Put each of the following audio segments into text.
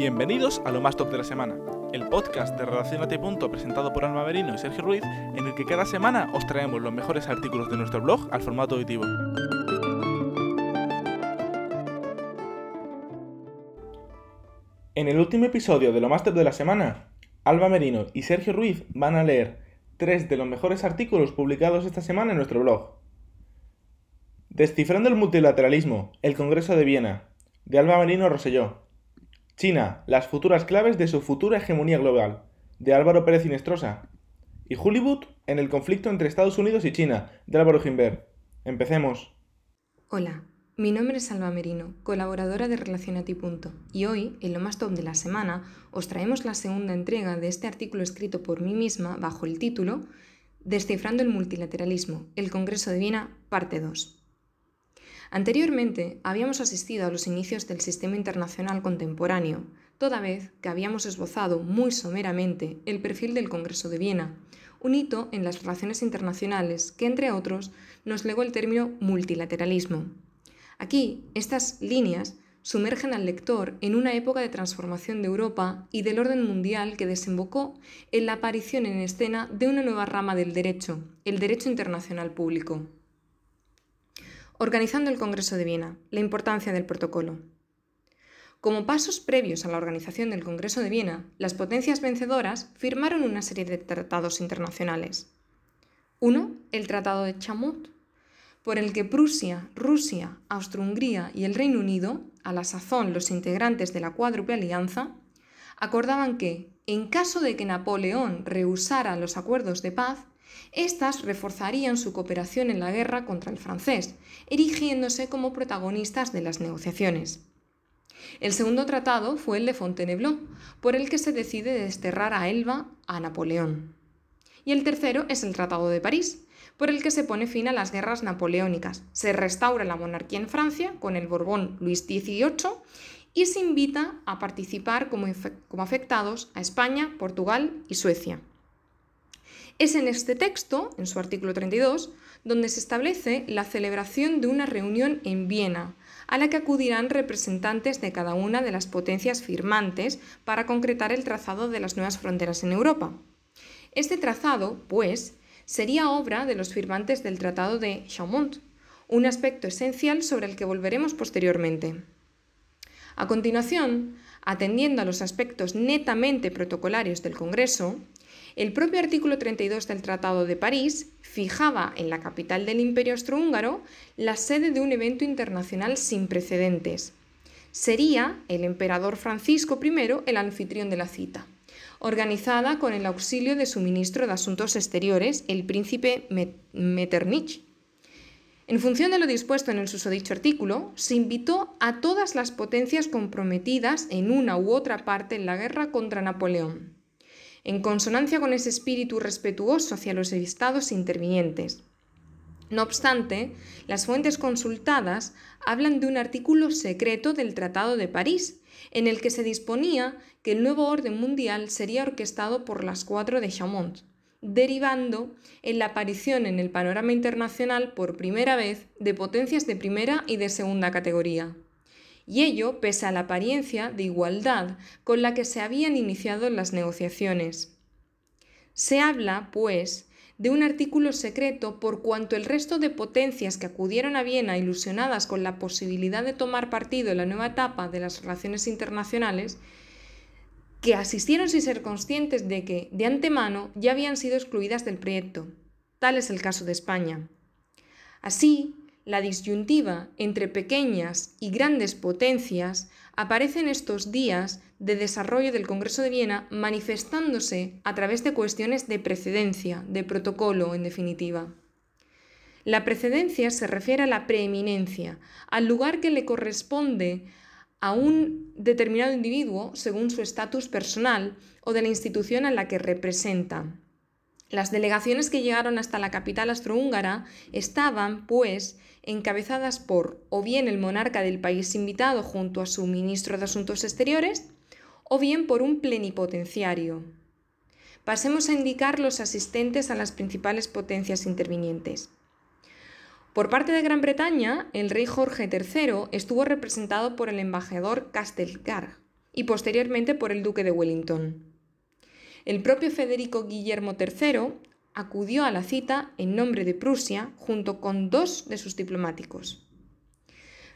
Bienvenidos a lo más top de la semana, el podcast de Relacionate Punto presentado por Alma Merino y Sergio Ruiz, en el que cada semana os traemos los mejores artículos de nuestro blog al formato auditivo. En el último episodio de lo más top de la semana, Alba Merino y Sergio Ruiz van a leer tres de los mejores artículos publicados esta semana en nuestro blog. Descifrando el multilateralismo, el Congreso de Viena, de Alba Merino Roselló. China, las futuras claves de su futura hegemonía global, de Álvaro Pérez Inestrosa. Y Hollywood en el conflicto entre Estados Unidos y China, de Álvaro Gimbert. Empecemos. Hola, mi nombre es Alba Merino, colaboradora de Relacionati Punto, y hoy, en lo más top de la semana, os traemos la segunda entrega de este artículo escrito por mí misma bajo el título Descifrando el multilateralismo, el Congreso de Viena, parte 2. Anteriormente habíamos asistido a los inicios del sistema internacional contemporáneo, toda vez que habíamos esbozado muy someramente el perfil del Congreso de Viena, un hito en las relaciones internacionales que, entre otros, nos legó el término multilateralismo. Aquí, estas líneas sumergen al lector en una época de transformación de Europa y del orden mundial que desembocó en la aparición en escena de una nueva rama del derecho, el derecho internacional público. Organizando el Congreso de Viena, la importancia del protocolo. Como pasos previos a la organización del Congreso de Viena, las potencias vencedoras firmaron una serie de tratados internacionales. Uno, el Tratado de Chamut, por el que Prusia, Rusia, Austro-Hungría y el Reino Unido, a la sazón los integrantes de la cuádruple alianza, acordaban que, en caso de que Napoleón rehusara los acuerdos de paz, estas reforzarían su cooperación en la guerra contra el francés, erigiéndose como protagonistas de las negociaciones. El segundo tratado fue el de Fontainebleau, por el que se decide desterrar a Elba a Napoleón. Y el tercero es el Tratado de París, por el que se pone fin a las guerras napoleónicas, se restaura la monarquía en Francia con el Borbón Luis XVIII y se invita a participar como, como afectados a España, Portugal y Suecia. Es en este texto, en su artículo 32, donde se establece la celebración de una reunión en Viena, a la que acudirán representantes de cada una de las potencias firmantes para concretar el trazado de las nuevas fronteras en Europa. Este trazado, pues, sería obra de los firmantes del Tratado de Chaumont, un aspecto esencial sobre el que volveremos posteriormente. A continuación, atendiendo a los aspectos netamente protocolarios del Congreso, el propio artículo 32 del Tratado de París fijaba en la capital del Imperio Austrohúngaro la sede de un evento internacional sin precedentes. Sería el emperador Francisco I el anfitrión de la cita, organizada con el auxilio de su ministro de Asuntos Exteriores, el príncipe Metternich. En función de lo dispuesto en el susodicho artículo, se invitó a todas las potencias comprometidas en una u otra parte en la guerra contra Napoleón en consonancia con ese espíritu respetuoso hacia los estados intervinientes. No obstante, las fuentes consultadas hablan de un artículo secreto del Tratado de París, en el que se disponía que el nuevo orden mundial sería orquestado por las cuatro de Chaumont, derivando en la aparición en el panorama internacional por primera vez de potencias de primera y de segunda categoría y ello pese a la apariencia de igualdad con la que se habían iniciado las negociaciones. Se habla, pues, de un artículo secreto por cuanto el resto de potencias que acudieron a Viena ilusionadas con la posibilidad de tomar partido en la nueva etapa de las relaciones internacionales, que asistieron sin ser conscientes de que, de antemano, ya habían sido excluidas del proyecto. Tal es el caso de España. Así, la disyuntiva entre pequeñas y grandes potencias aparece en estos días de desarrollo del Congreso de Viena manifestándose a través de cuestiones de precedencia, de protocolo en definitiva. La precedencia se refiere a la preeminencia, al lugar que le corresponde a un determinado individuo según su estatus personal o de la institución a la que representa. Las delegaciones que llegaron hasta la capital astrohúngara estaban, pues, encabezadas por o bien el monarca del país invitado junto a su ministro de Asuntos Exteriores, o bien por un plenipotenciario. Pasemos a indicar los asistentes a las principales potencias intervinientes. Por parte de Gran Bretaña, el rey Jorge III estuvo representado por el embajador Castelgar, y posteriormente por el duque de Wellington. El propio Federico Guillermo III acudió a la cita en nombre de Prusia junto con dos de sus diplomáticos.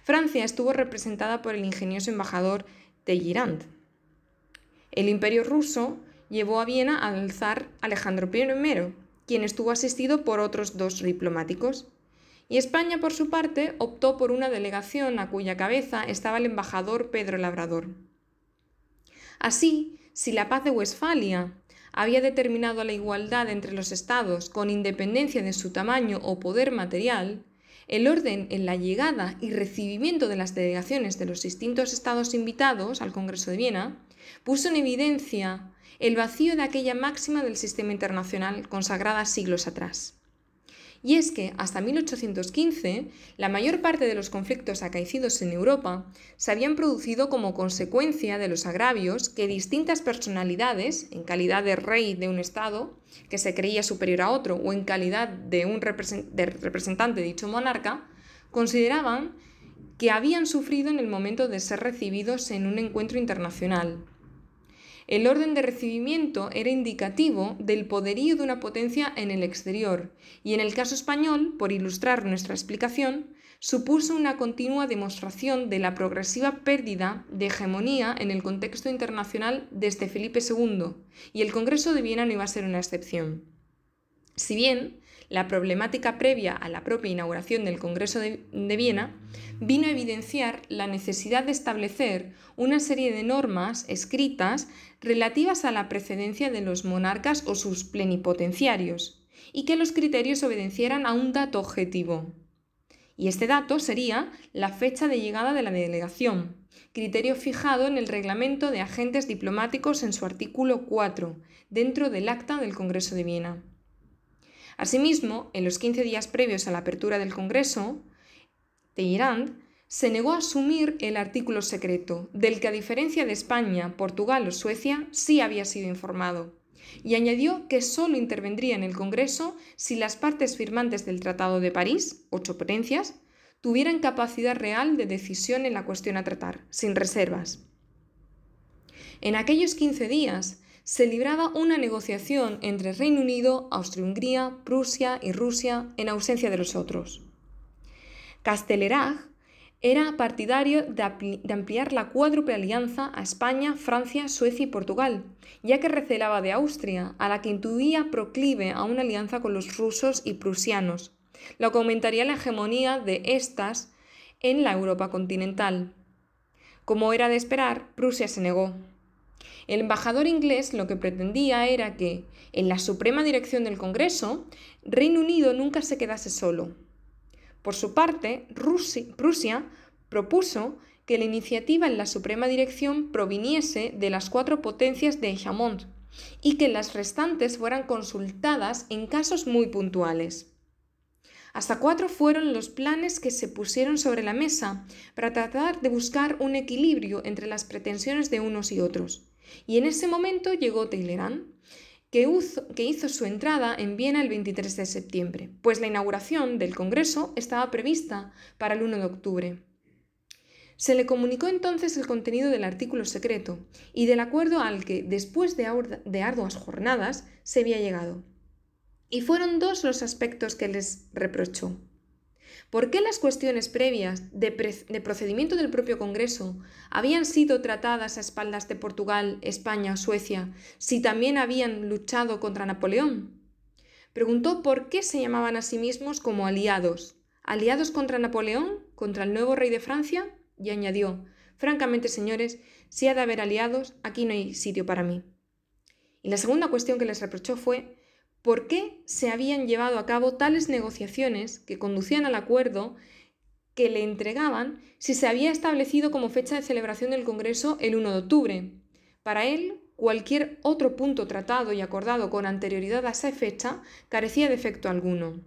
Francia estuvo representada por el ingenioso embajador Talleyrand. El imperio ruso llevó a Viena al zar Alejandro I, quien estuvo asistido por otros dos diplomáticos. Y España, por su parte, optó por una delegación a cuya cabeza estaba el embajador Pedro Labrador. Así, si la paz de Westfalia había determinado la igualdad entre los estados con independencia de su tamaño o poder material, el orden en la llegada y recibimiento de las delegaciones de los distintos estados invitados al Congreso de Viena puso en evidencia el vacío de aquella máxima del sistema internacional consagrada siglos atrás. Y es que hasta 1815 la mayor parte de los conflictos acaecidos en Europa se habían producido como consecuencia de los agravios que distintas personalidades, en calidad de rey de un Estado que se creía superior a otro o en calidad de un representante de dicho monarca, consideraban que habían sufrido en el momento de ser recibidos en un encuentro internacional, el orden de recibimiento era indicativo del poderío de una potencia en el exterior, y en el caso español, por ilustrar nuestra explicación, supuso una continua demostración de la progresiva pérdida de hegemonía en el contexto internacional desde Felipe II, y el Congreso de Viena no iba a ser una excepción. Si bien la problemática previa a la propia inauguración del Congreso de, Viena vino a evidenciar la necesidad de establecer una serie de normas escritas relativas a la precedencia de los monarcas o sus plenipotenciarios, y que los criterios obedecieran a un dato objetivo. Y este dato sería la fecha de llegada de la delegación, criterio fijado en el reglamento de agentes diplomáticos en su artículo 4, dentro del acta del Congreso de Viena. Asimismo, en los 15 días previos a la apertura del Congreso, Talleyrand se negó a asumir el artículo secreto, del que a diferencia de España, Portugal o Suecia sí había sido informado, y añadió que solo intervendría en el Congreso si las partes firmantes del Tratado de París, ocho potencias, tuvieran capacidad real de decisión en la cuestión a tratar, sin reservas. En aquellos 15 días, se libraba una negociación entre Reino Unido, Austria-Hungría, Prusia y Rusia en ausencia de los otros. Castelerag era partidario de, ampliar la cuádruple alianza a España, Francia, Suecia y Portugal, ya que recelaba de Austria, a la que intuía proclive a una alianza con los rusos y prusianos, lo que aumentaría la hegemonía de estas en la Europa continental. Como era de esperar, Prusia se negó. El embajador inglés lo que pretendía era que, en la suprema dirección del Congreso, Reino Unido nunca se quedase solo. Por su parte, Rusia propuso que la iniciativa en la suprema dirección proviniese de las cuatro potencias de Chamont y que las restantes fueran consultadas en casos muy puntuales. Hasta cuatro fueron los planes que se pusieron sobre la mesa para tratar de buscar un equilibrio entre las pretensiones de unos y otros. Y en ese momento llegó Talleyrand, que hizo, su entrada en Viena el 23 de septiembre, pues la inauguración del Congreso estaba prevista para el 1 de octubre. Se le comunicó entonces el contenido del artículo secreto y del acuerdo al que, después de, de arduas jornadas, se había llegado. Y fueron dos los aspectos que les reprochó. ¿Por qué las cuestiones previas de, procedimiento del propio Congreso habían sido tratadas a espaldas de Portugal, España Suecia si también habían luchado contra Napoleón? Preguntó por qué se llamaban a sí mismos como aliados. ¿Aliados contra Napoleón? ¿Contra el nuevo rey de Francia? Y añadió, francamente, señores, si ha de haber aliados, aquí no hay sitio para mí. Y la segunda cuestión que les reprochó fue por qué se habían llevado a cabo tales negociaciones que conducían al acuerdo que le entregaban si se había establecido como fecha de celebración del Congreso el 1 de octubre. Para él, cualquier otro punto tratado y acordado con anterioridad a esa fecha carecía de efecto alguno.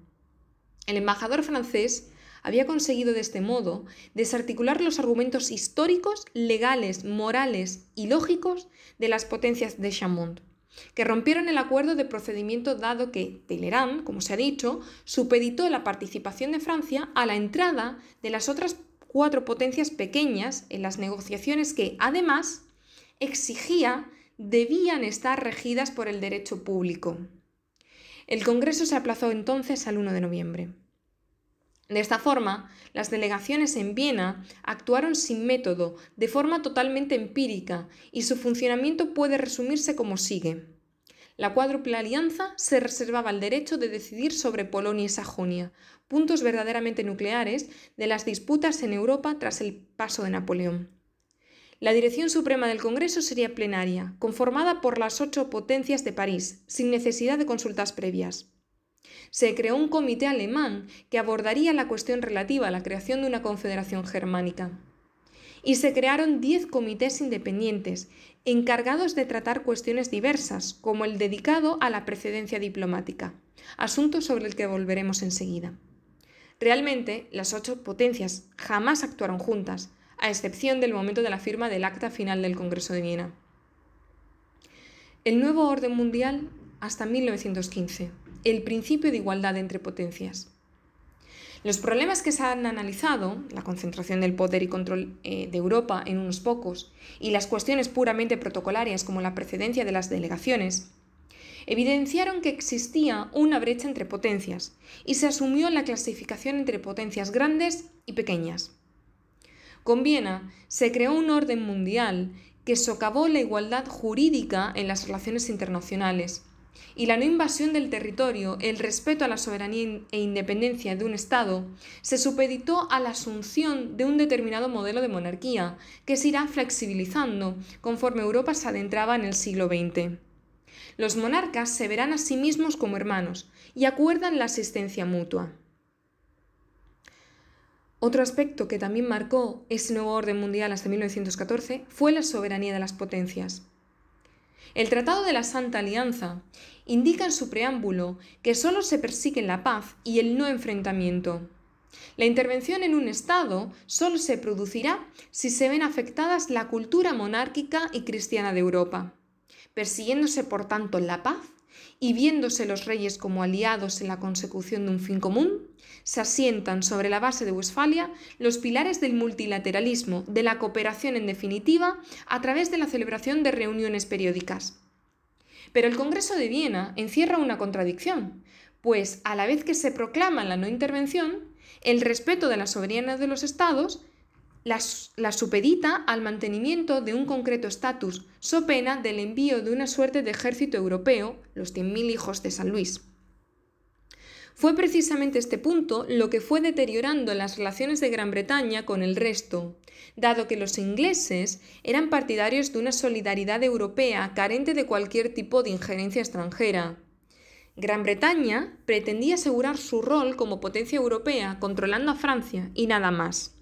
El embajador francés había conseguido de este modo desarticular los argumentos históricos, legales, morales y lógicos de las potencias de Chamont que rompieron el acuerdo de procedimiento dado que Talleyrand, como se ha dicho, supeditó la participación de Francia a la entrada de las otras cuatro potencias pequeñas en las negociaciones que, además, exigía debían estar regidas por el derecho público. El Congreso se aplazó entonces al 1 de noviembre. De esta forma, las delegaciones en Viena actuaron sin método, de forma totalmente empírica, y su funcionamiento puede resumirse como sigue. La cuádruple alianza se reservaba el derecho de decidir sobre Polonia y Sajonia, puntos verdaderamente nucleares de las disputas en Europa tras el paso de Napoleón. La dirección suprema del Congreso sería plenaria, conformada por las ocho potencias de París, sin necesidad de consultas previas. Se creó un comité alemán que abordaría la cuestión relativa a la creación de una confederación germánica. Y se crearon diez comités independientes, encargados de tratar cuestiones diversas, como el dedicado a la precedencia diplomática, asunto sobre el que volveremos enseguida. Realmente, las ocho potencias jamás actuaron juntas, a excepción del momento de la firma del acta final del Congreso de Viena. El nuevo orden mundial hasta 1915, el principio de igualdad entre potencias. Los problemas que se han analizado, la concentración del poder y control eh, de Europa en unos pocos, y las cuestiones puramente protocolarias como la precedencia de las delegaciones, evidenciaron que existía una brecha entre potencias y se asumió la clasificación entre potencias grandes y pequeñas. Con Viena se creó un orden mundial que socavó la igualdad jurídica en las relaciones internacionales y la no invasión del territorio, el respeto a la soberanía e independencia de un Estado, se supeditó a la asunción de un determinado modelo de monarquía, que se irá flexibilizando conforme Europa se adentraba en el siglo XX. Los monarcas se verán a sí mismos como hermanos y acuerdan la asistencia mutua. Otro aspecto que también marcó ese nuevo orden mundial hasta 1914 fue la soberanía de las potencias. El Tratado de la Santa Alianza indica en su preámbulo que solo se persigue la paz y el no enfrentamiento. La intervención en un Estado solo se producirá si se ven afectadas la cultura monárquica y cristiana de Europa, persiguiéndose por tanto la paz y viéndose los reyes como aliados en la consecución de un fin común, se asientan sobre la base de Westfalia los pilares del multilateralismo, de la cooperación en definitiva, a través de la celebración de reuniones periódicas. Pero el Congreso de Viena encierra una contradicción, pues a la vez que se proclama la no intervención, el respeto de la soberanía de los estados la, supedita al mantenimiento de un concreto estatus, so pena del envío de una suerte de ejército europeo, los 100.000 hijos de San Luis. Fue precisamente este punto lo que fue deteriorando las relaciones de Gran Bretaña con el resto, dado que los ingleses eran partidarios de una solidaridad europea carente de cualquier tipo de injerencia extranjera. Gran Bretaña pretendía asegurar su rol como potencia europea controlando a Francia y nada más.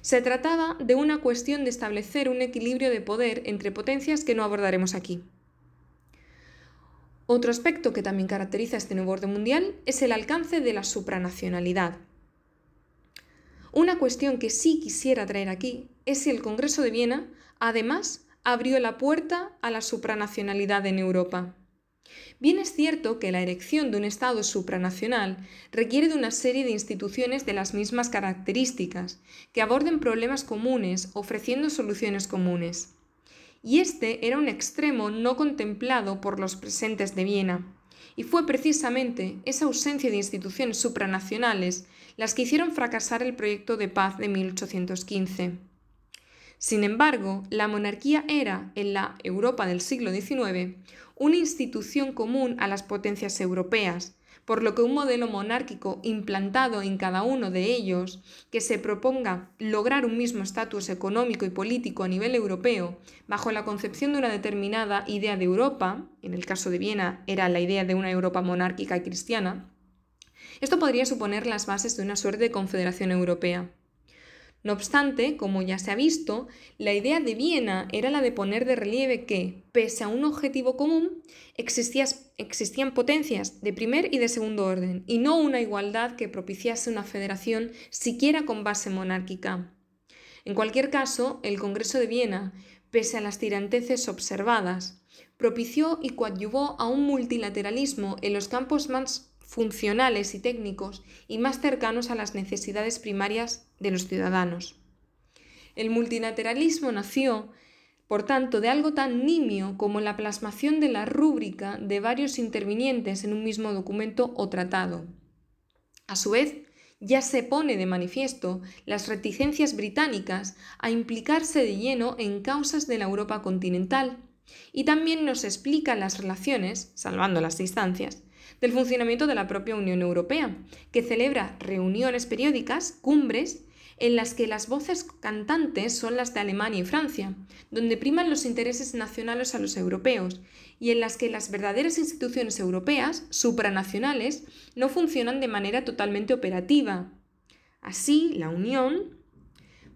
Se trataba de una cuestión de establecer un equilibrio de poder entre potencias que no abordaremos aquí. Otro aspecto que también caracteriza este nuevo orden mundial es el alcance de la supranacionalidad. Una cuestión que sí quisiera traer aquí es si el Congreso de Viena, además, abrió la puerta a la supranacionalidad en Europa. Bien es cierto que la erección de un Estado supranacional requiere de una serie de instituciones de las mismas características, que aborden problemas comunes ofreciendo soluciones comunes. Y este era un extremo no contemplado por los presentes de Viena, y fue precisamente esa ausencia de instituciones supranacionales las que hicieron fracasar el proyecto de paz de 1815. Sin embargo, la monarquía era, en la Europa del siglo XIX, una institución común a las potencias europeas, por lo que un modelo monárquico implantado en cada uno de ellos, que se proponga lograr un mismo estatus económico y político a nivel europeo, bajo la concepción de una determinada idea de Europa, en el caso de Viena era la idea de una Europa monárquica y cristiana, esto podría suponer las bases de una suerte de confederación europea. No obstante, como ya se ha visto, la idea de Viena era la de poner de relieve que, pese a un objetivo común, existían potencias de primer y de segundo orden, y no una igualdad que propiciase una federación siquiera con base monárquica. En cualquier caso, el Congreso de Viena, pese a las tiranteces observadas, propició y coadyuvó a un multilateralismo en los campos más funcionales y técnicos y más cercanos a las necesidades primarias de los ciudadanos. El multilateralismo nació por tanto, de algo tan nimio como la plasmación de la rúbrica de varios intervinientes en un mismo documento o tratado. A su vez, ya se pone de manifiesto las reticencias británicas a implicarse de lleno en causas de la Europa continental, y también nos explica las relaciones, salvando las distancias, del funcionamiento de la propia Unión Europea, que celebra reuniones periódicas, cumbres, en las que las voces cantantes son las de Alemania y Francia, donde priman los intereses nacionales a los europeos, y en las que las verdaderas instituciones europeas, supranacionales, no funcionan de manera totalmente operativa. Así, la Unión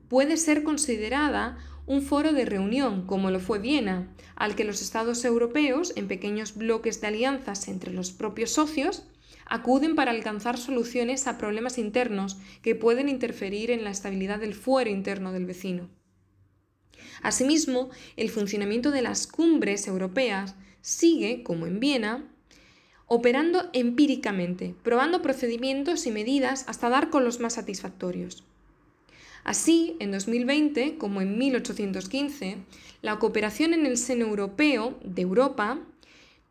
puede ser considerada un foro de reunión, como lo fue Viena, al que los estados europeos, en pequeños bloques de alianzas entre los propios socios, acuden para alcanzar soluciones a problemas internos que pueden interferir en la estabilidad del fuero interno del vecino. Asimismo, el funcionamiento de las cumbres europeas sigue, como en Viena, operando empíricamente, probando procedimientos y medidas hasta dar con los más satisfactorios. Así, en 2020, como en 1815, la cooperación en el seno europeo de Europa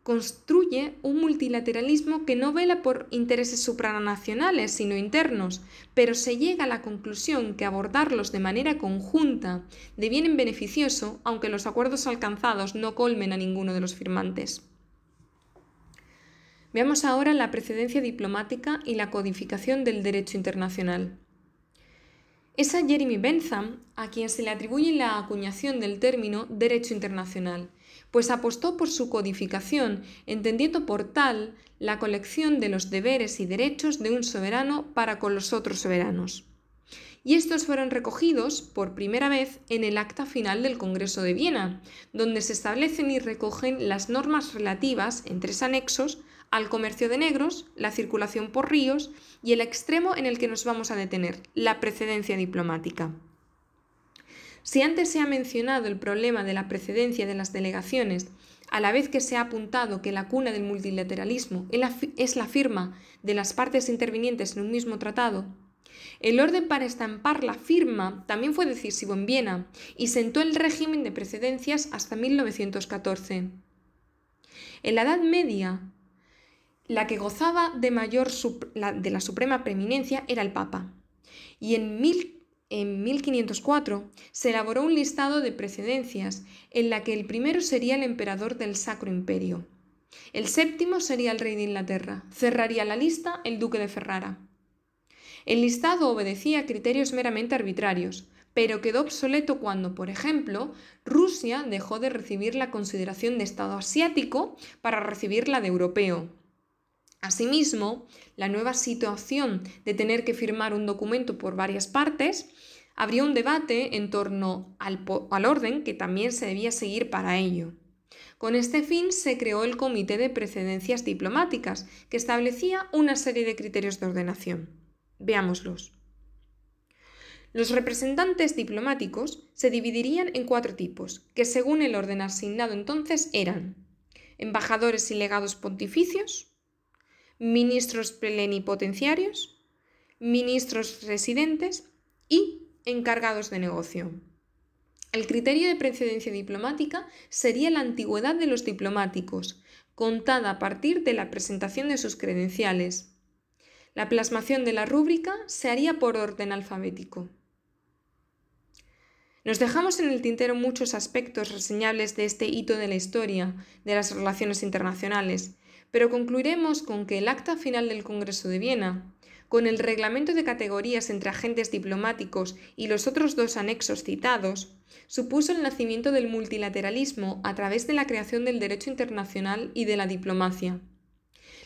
construye un multilateralismo que no vela por intereses supranacionales, sino internos, pero se llega a la conclusión que abordarlos de manera conjunta deviene beneficioso, aunque los acuerdos alcanzados no colmen a ninguno de los firmantes. Veamos ahora la precedencia diplomática y la codificación del derecho internacional. Es a Jeremy Bentham a quien se le atribuye la acuñación del término derecho internacional, pues apostó por su codificación, entendiendo por tal la colección de los deberes y derechos de un soberano para con los otros soberanos. Y estos fueron recogidos por primera vez en el acta final del Congreso de Viena, donde se establecen y recogen las normas relativas, en tres anexos, al comercio de negros, la circulación por ríos y el extremo en el que nos vamos a detener, la precedencia diplomática. Si antes se ha mencionado el problema de la precedencia de las delegaciones, a la vez que se ha apuntado que la cuna del multilateralismo es la firma de las partes intervinientes en un mismo tratado, el orden para estampar la firma también fue decisivo en Viena y sentó el régimen de precedencias hasta 1914. En la Edad Media, la que gozaba de mayor de la suprema preeminencia era el Papa. Y en, en 1504 se elaboró un listado de precedencias en la que el primero sería el emperador del Sacro Imperio. El séptimo sería el rey de Inglaterra. Cerraría la lista el duque de Ferrara. El listado obedecía a criterios meramente arbitrarios, pero quedó obsoleto cuando, por ejemplo, Rusia dejó de recibir la consideración de Estado asiático para recibirla de europeo, Asimismo, la nueva situación de tener que firmar un documento por varias partes habría un debate en torno al, al, orden que también se debía seguir para ello. Con este fin se creó el Comité de Precedencias Diplomáticas, que establecía una serie de criterios de ordenación. Veámoslos. Los representantes diplomáticos se dividirían en cuatro tipos, que según el orden asignado entonces eran embajadores y legados pontificios, ministros plenipotenciarios, ministros residentes y encargados de negocio. El criterio de precedencia diplomática sería la antigüedad de los diplomáticos, contada a partir de la presentación de sus credenciales. La plasmación de la rúbrica se haría por orden alfabético. Nos dejamos en el tintero muchos aspectos reseñables de este hito de la historia de las relaciones internacionales, pero concluiremos con que el acta final del Congreso de Viena, con el reglamento de categorías entre agentes diplomáticos y los otros dos anexos citados, supuso el nacimiento del multilateralismo a través de la creación del derecho internacional y de la diplomacia.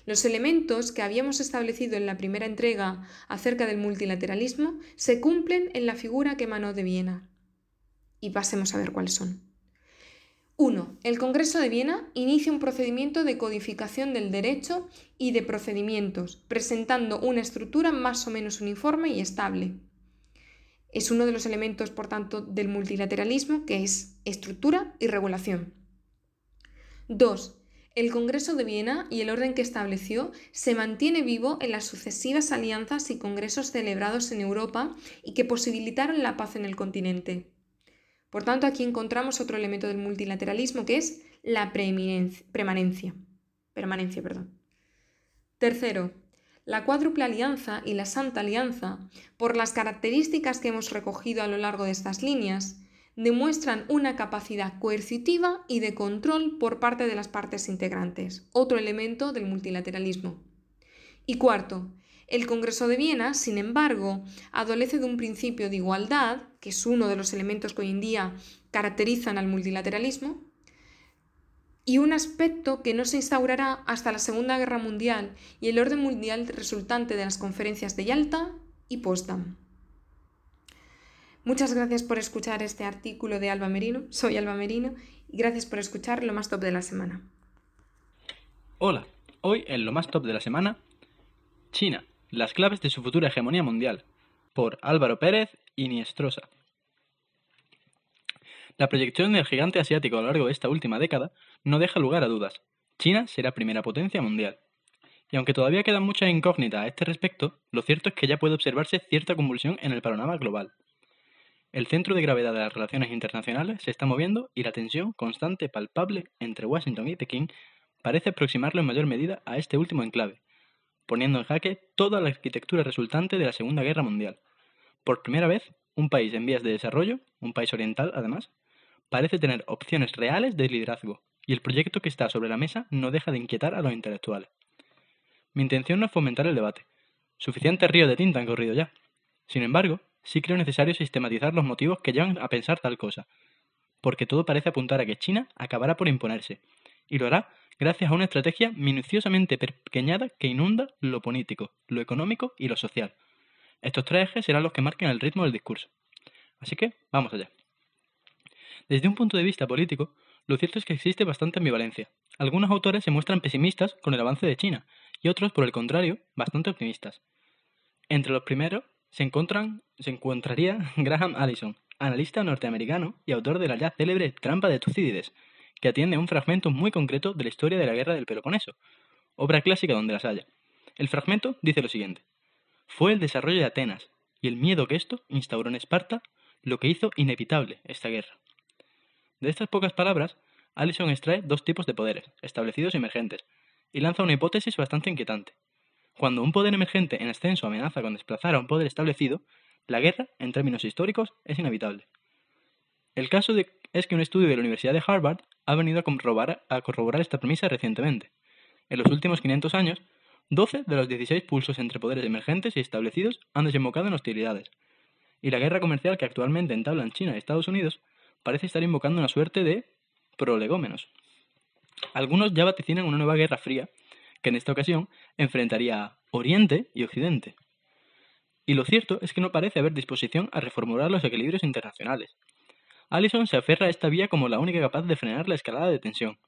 Los elementos que habíamos establecido en la primera entrega acerca del multilateralismo se cumplen en la figura que emanó de Viena. Y pasemos a ver cuáles son. 1. El Congreso de Viena inicia un procedimiento de codificación del derecho y de procedimientos, presentando una estructura más o menos uniforme y estable. Es uno de los elementos, por tanto, del multilateralismo, que es estructura y regulación. 2. El Congreso de Viena y el orden que estableció se mantiene vivo en las sucesivas alianzas y congresos celebrados en Europa y que posibilitaron la paz en el continente. Por tanto, aquí encontramos otro elemento del multilateralismo que es la permanencia. permanencia perdón. Tercero, la cuádruple alianza y la santa alianza, por las características que hemos recogido a lo largo de estas líneas, demuestran una capacidad coercitiva y de control por parte de las partes integrantes, otro elemento del multilateralismo. Y cuarto, el Congreso de Viena, sin embargo, adolece de un principio de igualdad, que es uno de los elementos que hoy en día caracterizan al multilateralismo, y un aspecto que no se instaurará hasta la Segunda Guerra Mundial y el orden mundial resultante de las conferencias de Yalta y Potsdam. Muchas gracias por escuchar este artículo de Alba Merino. Soy Alba Merino y gracias por escuchar lo más top de la semana. Hola, hoy en lo más top de la semana, China, las claves de su futura hegemonía mundial, por Álvaro Pérez y Niestrosa. La proyección del gigante asiático a lo largo de esta última década no deja lugar a dudas. China será primera potencia mundial. Y aunque todavía quedan muchas incógnitas a este respecto, lo cierto es que ya puede observarse cierta convulsión en el panorama global. El centro de gravedad de las relaciones internacionales se está moviendo y la tensión constante palpable entre Washington y Pekín parece aproximarlo en mayor medida a este último enclave, poniendo en jaque toda la arquitectura resultante de la Segunda Guerra Mundial. Por primera vez, un país en vías de desarrollo, un país oriental además, parece tener opciones reales de liderazgo, y el proyecto que está sobre la mesa no deja de inquietar a los intelectuales. Mi intención no es fomentar el debate. Suficiente río de tinta han corrido ya. Sin embargo, sí creo necesario sistematizar los motivos que llevan a pensar tal cosa, porque todo parece apuntar a que China acabará por imponerse, y lo hará gracias a una estrategia minuciosamente pequeñada que inunda lo político, lo económico y lo social. Estos tres ejes serán los que marquen el ritmo del discurso. Así que, vamos allá. Desde un punto de vista político, lo cierto es que existe bastante ambivalencia. Algunos autores se muestran pesimistas con el avance de China y otros, por el contrario, bastante optimistas. Entre los primeros se, encontraría Graham Allison, analista norteamericano y autor de la ya célebre Trampa de Tucídides, que atiende a un fragmento muy concreto de la historia de la guerra del Peloponeso, obra clásica donde las haya. El fragmento dice lo siguiente: Fue el desarrollo de Atenas y el miedo que esto instauró en Esparta lo que hizo inevitable esta guerra. De estas pocas palabras, Allison extrae dos tipos de poderes, establecidos y emergentes, y lanza una hipótesis bastante inquietante. Cuando un poder emergente en ascenso amenaza con desplazar a un poder establecido, la guerra, en términos históricos, es inevitable. El caso es que un estudio de la Universidad de Harvard ha venido a corroborar, a corroborar esta premisa recientemente. En los últimos 500 años, 12 de los 16 pulsos entre poderes emergentes y establecidos han desembocado en hostilidades. Y la guerra comercial que actualmente entablan China y Estados Unidos parece estar invocando una suerte de prolegómenos. Algunos ya vaticinan una nueva guerra fría que en esta ocasión enfrentaría Oriente y Occidente. Y lo cierto es que no parece haber disposición a reformular los equilibrios internacionales. Allison se aferra a esta vía como la única capaz de frenar la escalada de tensión.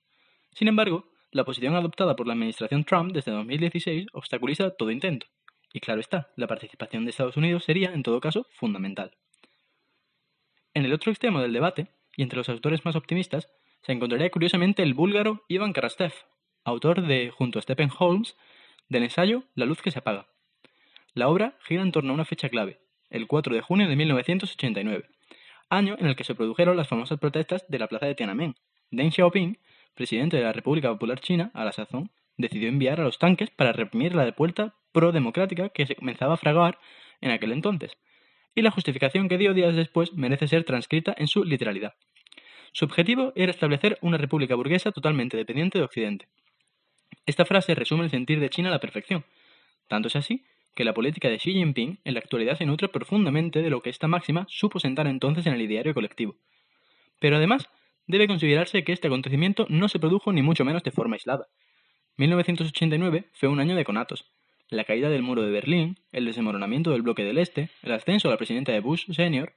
Sin embargo, la posición adoptada por la administración Trump desde 2016 obstaculiza todo intento. Y claro está, la participación de Estados Unidos sería, en todo caso, fundamental. En el otro extremo del debate, y entre los autores más optimistas, se encontraría curiosamente el búlgaro Ivan Karastev, autor de, junto a Stephen Holmes, del ensayo La luz que se apaga. La obra gira en torno a una fecha clave, el 4 de junio de 1989, año en el que se produjeron las famosas protestas de la plaza de Tiananmen. Deng Xiaoping, presidente de la República Popular China, a la sazón, decidió enviar a los tanques para reprimir la vuelta pro-democrática que se comenzaba a fraguar en aquel entonces, y la justificación que dio días después merece ser transcrita en su literalidad. Su objetivo era establecer una república burguesa totalmente dependiente de Occidente, esta frase resume el sentir de China a la perfección. Tanto es así que la política de Xi Jinping en la actualidad se nutre profundamente de lo que esta máxima supo sentar entonces en el ideario colectivo. Pero además, debe considerarse que este acontecimiento no se produjo ni mucho menos de forma aislada. 1989 fue un año de conatos. La caída del muro de Berlín, el desmoronamiento del bloque del Este, el ascenso a la presidenta de Bush Sr.,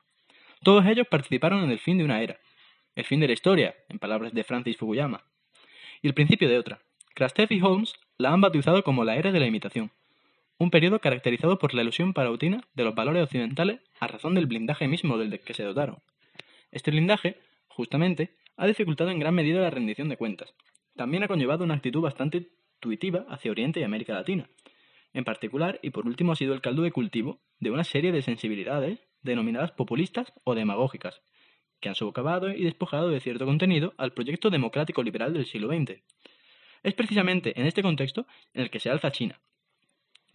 todos ellos participaron en el fin de una era, el fin de la historia, en palabras de Francis Fukuyama, y el principio de otra, Krastev y Holmes la han bautizado como la era de la imitación, un periodo caracterizado por la ilusión parautina de los valores occidentales a razón del blindaje mismo del que se dotaron. Este blindaje, justamente, ha dificultado en gran medida la rendición de cuentas. También ha conllevado una actitud bastante tuitiva hacia Oriente y América Latina. En particular, y por último, ha sido el caldo de cultivo de una serie de sensibilidades denominadas populistas o demagógicas, que han socavado y despojado de cierto contenido al proyecto democrático liberal del siglo XX. Es precisamente en este contexto en el que se alza China.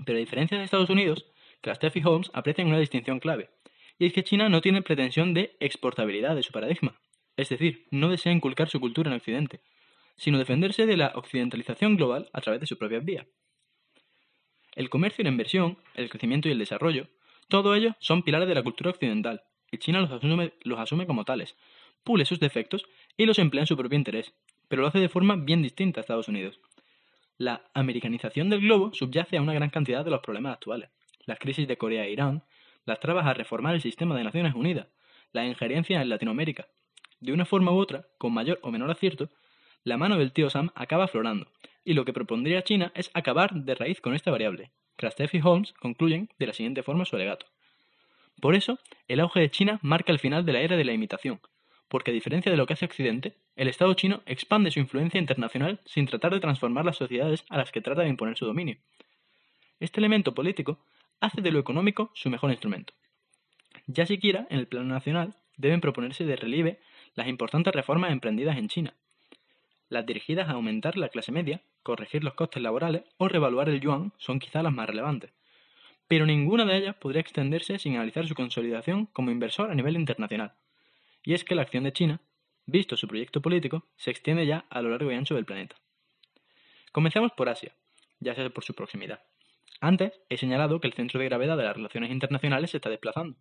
Pero a diferencia de Estados Unidos, Krastev y Holmes aprecian una distinción clave, y es que China no tiene pretensión de exportabilidad de su paradigma, es decir, no desea inculcar su cultura en Occidente, sino defenderse de la occidentalización global a través de sus propias vías. El comercio y la inversión, el crecimiento y el desarrollo, todo ello son pilares de la cultura occidental, y China los asume, los asume como tales, pule sus defectos y los emplea en su propio interés, pero lo hace de forma bien distinta a Estados Unidos. La americanización del globo subyace a una gran cantidad de los problemas actuales. Las crisis de Corea e Irán, las trabas a reformar el sistema de Naciones Unidas, la injerencia en Latinoamérica. De una forma u otra, con mayor o menor acierto, la mano del tío Sam acaba aflorando, y lo que propondría China es acabar de raíz con esta variable. Krastev y Holmes concluyen de la siguiente forma su alegato. Por eso, el auge de China marca el final de la era de la imitación, porque a diferencia de lo que hace Occidente, el Estado chino expande su influencia internacional sin tratar de transformar las sociedades a las que trata de imponer su dominio. Este elemento político hace de lo económico su mejor instrumento. Ya siquiera, en el plano nacional, deben proponerse de relieve las importantes reformas emprendidas en China, las dirigidas a aumentar la clase media, corregir los costes laborales o revaluar el yuan son quizá las más relevantes. Pero ninguna de ellas podría extenderse sin analizar su consolidación como inversor a nivel internacional. Y es que la acción de China, visto su proyecto político, se extiende ya a lo largo y ancho del planeta. Comencemos por Asia, ya sea por su proximidad. Antes he señalado que el centro de gravedad de las relaciones internacionales se está desplazando,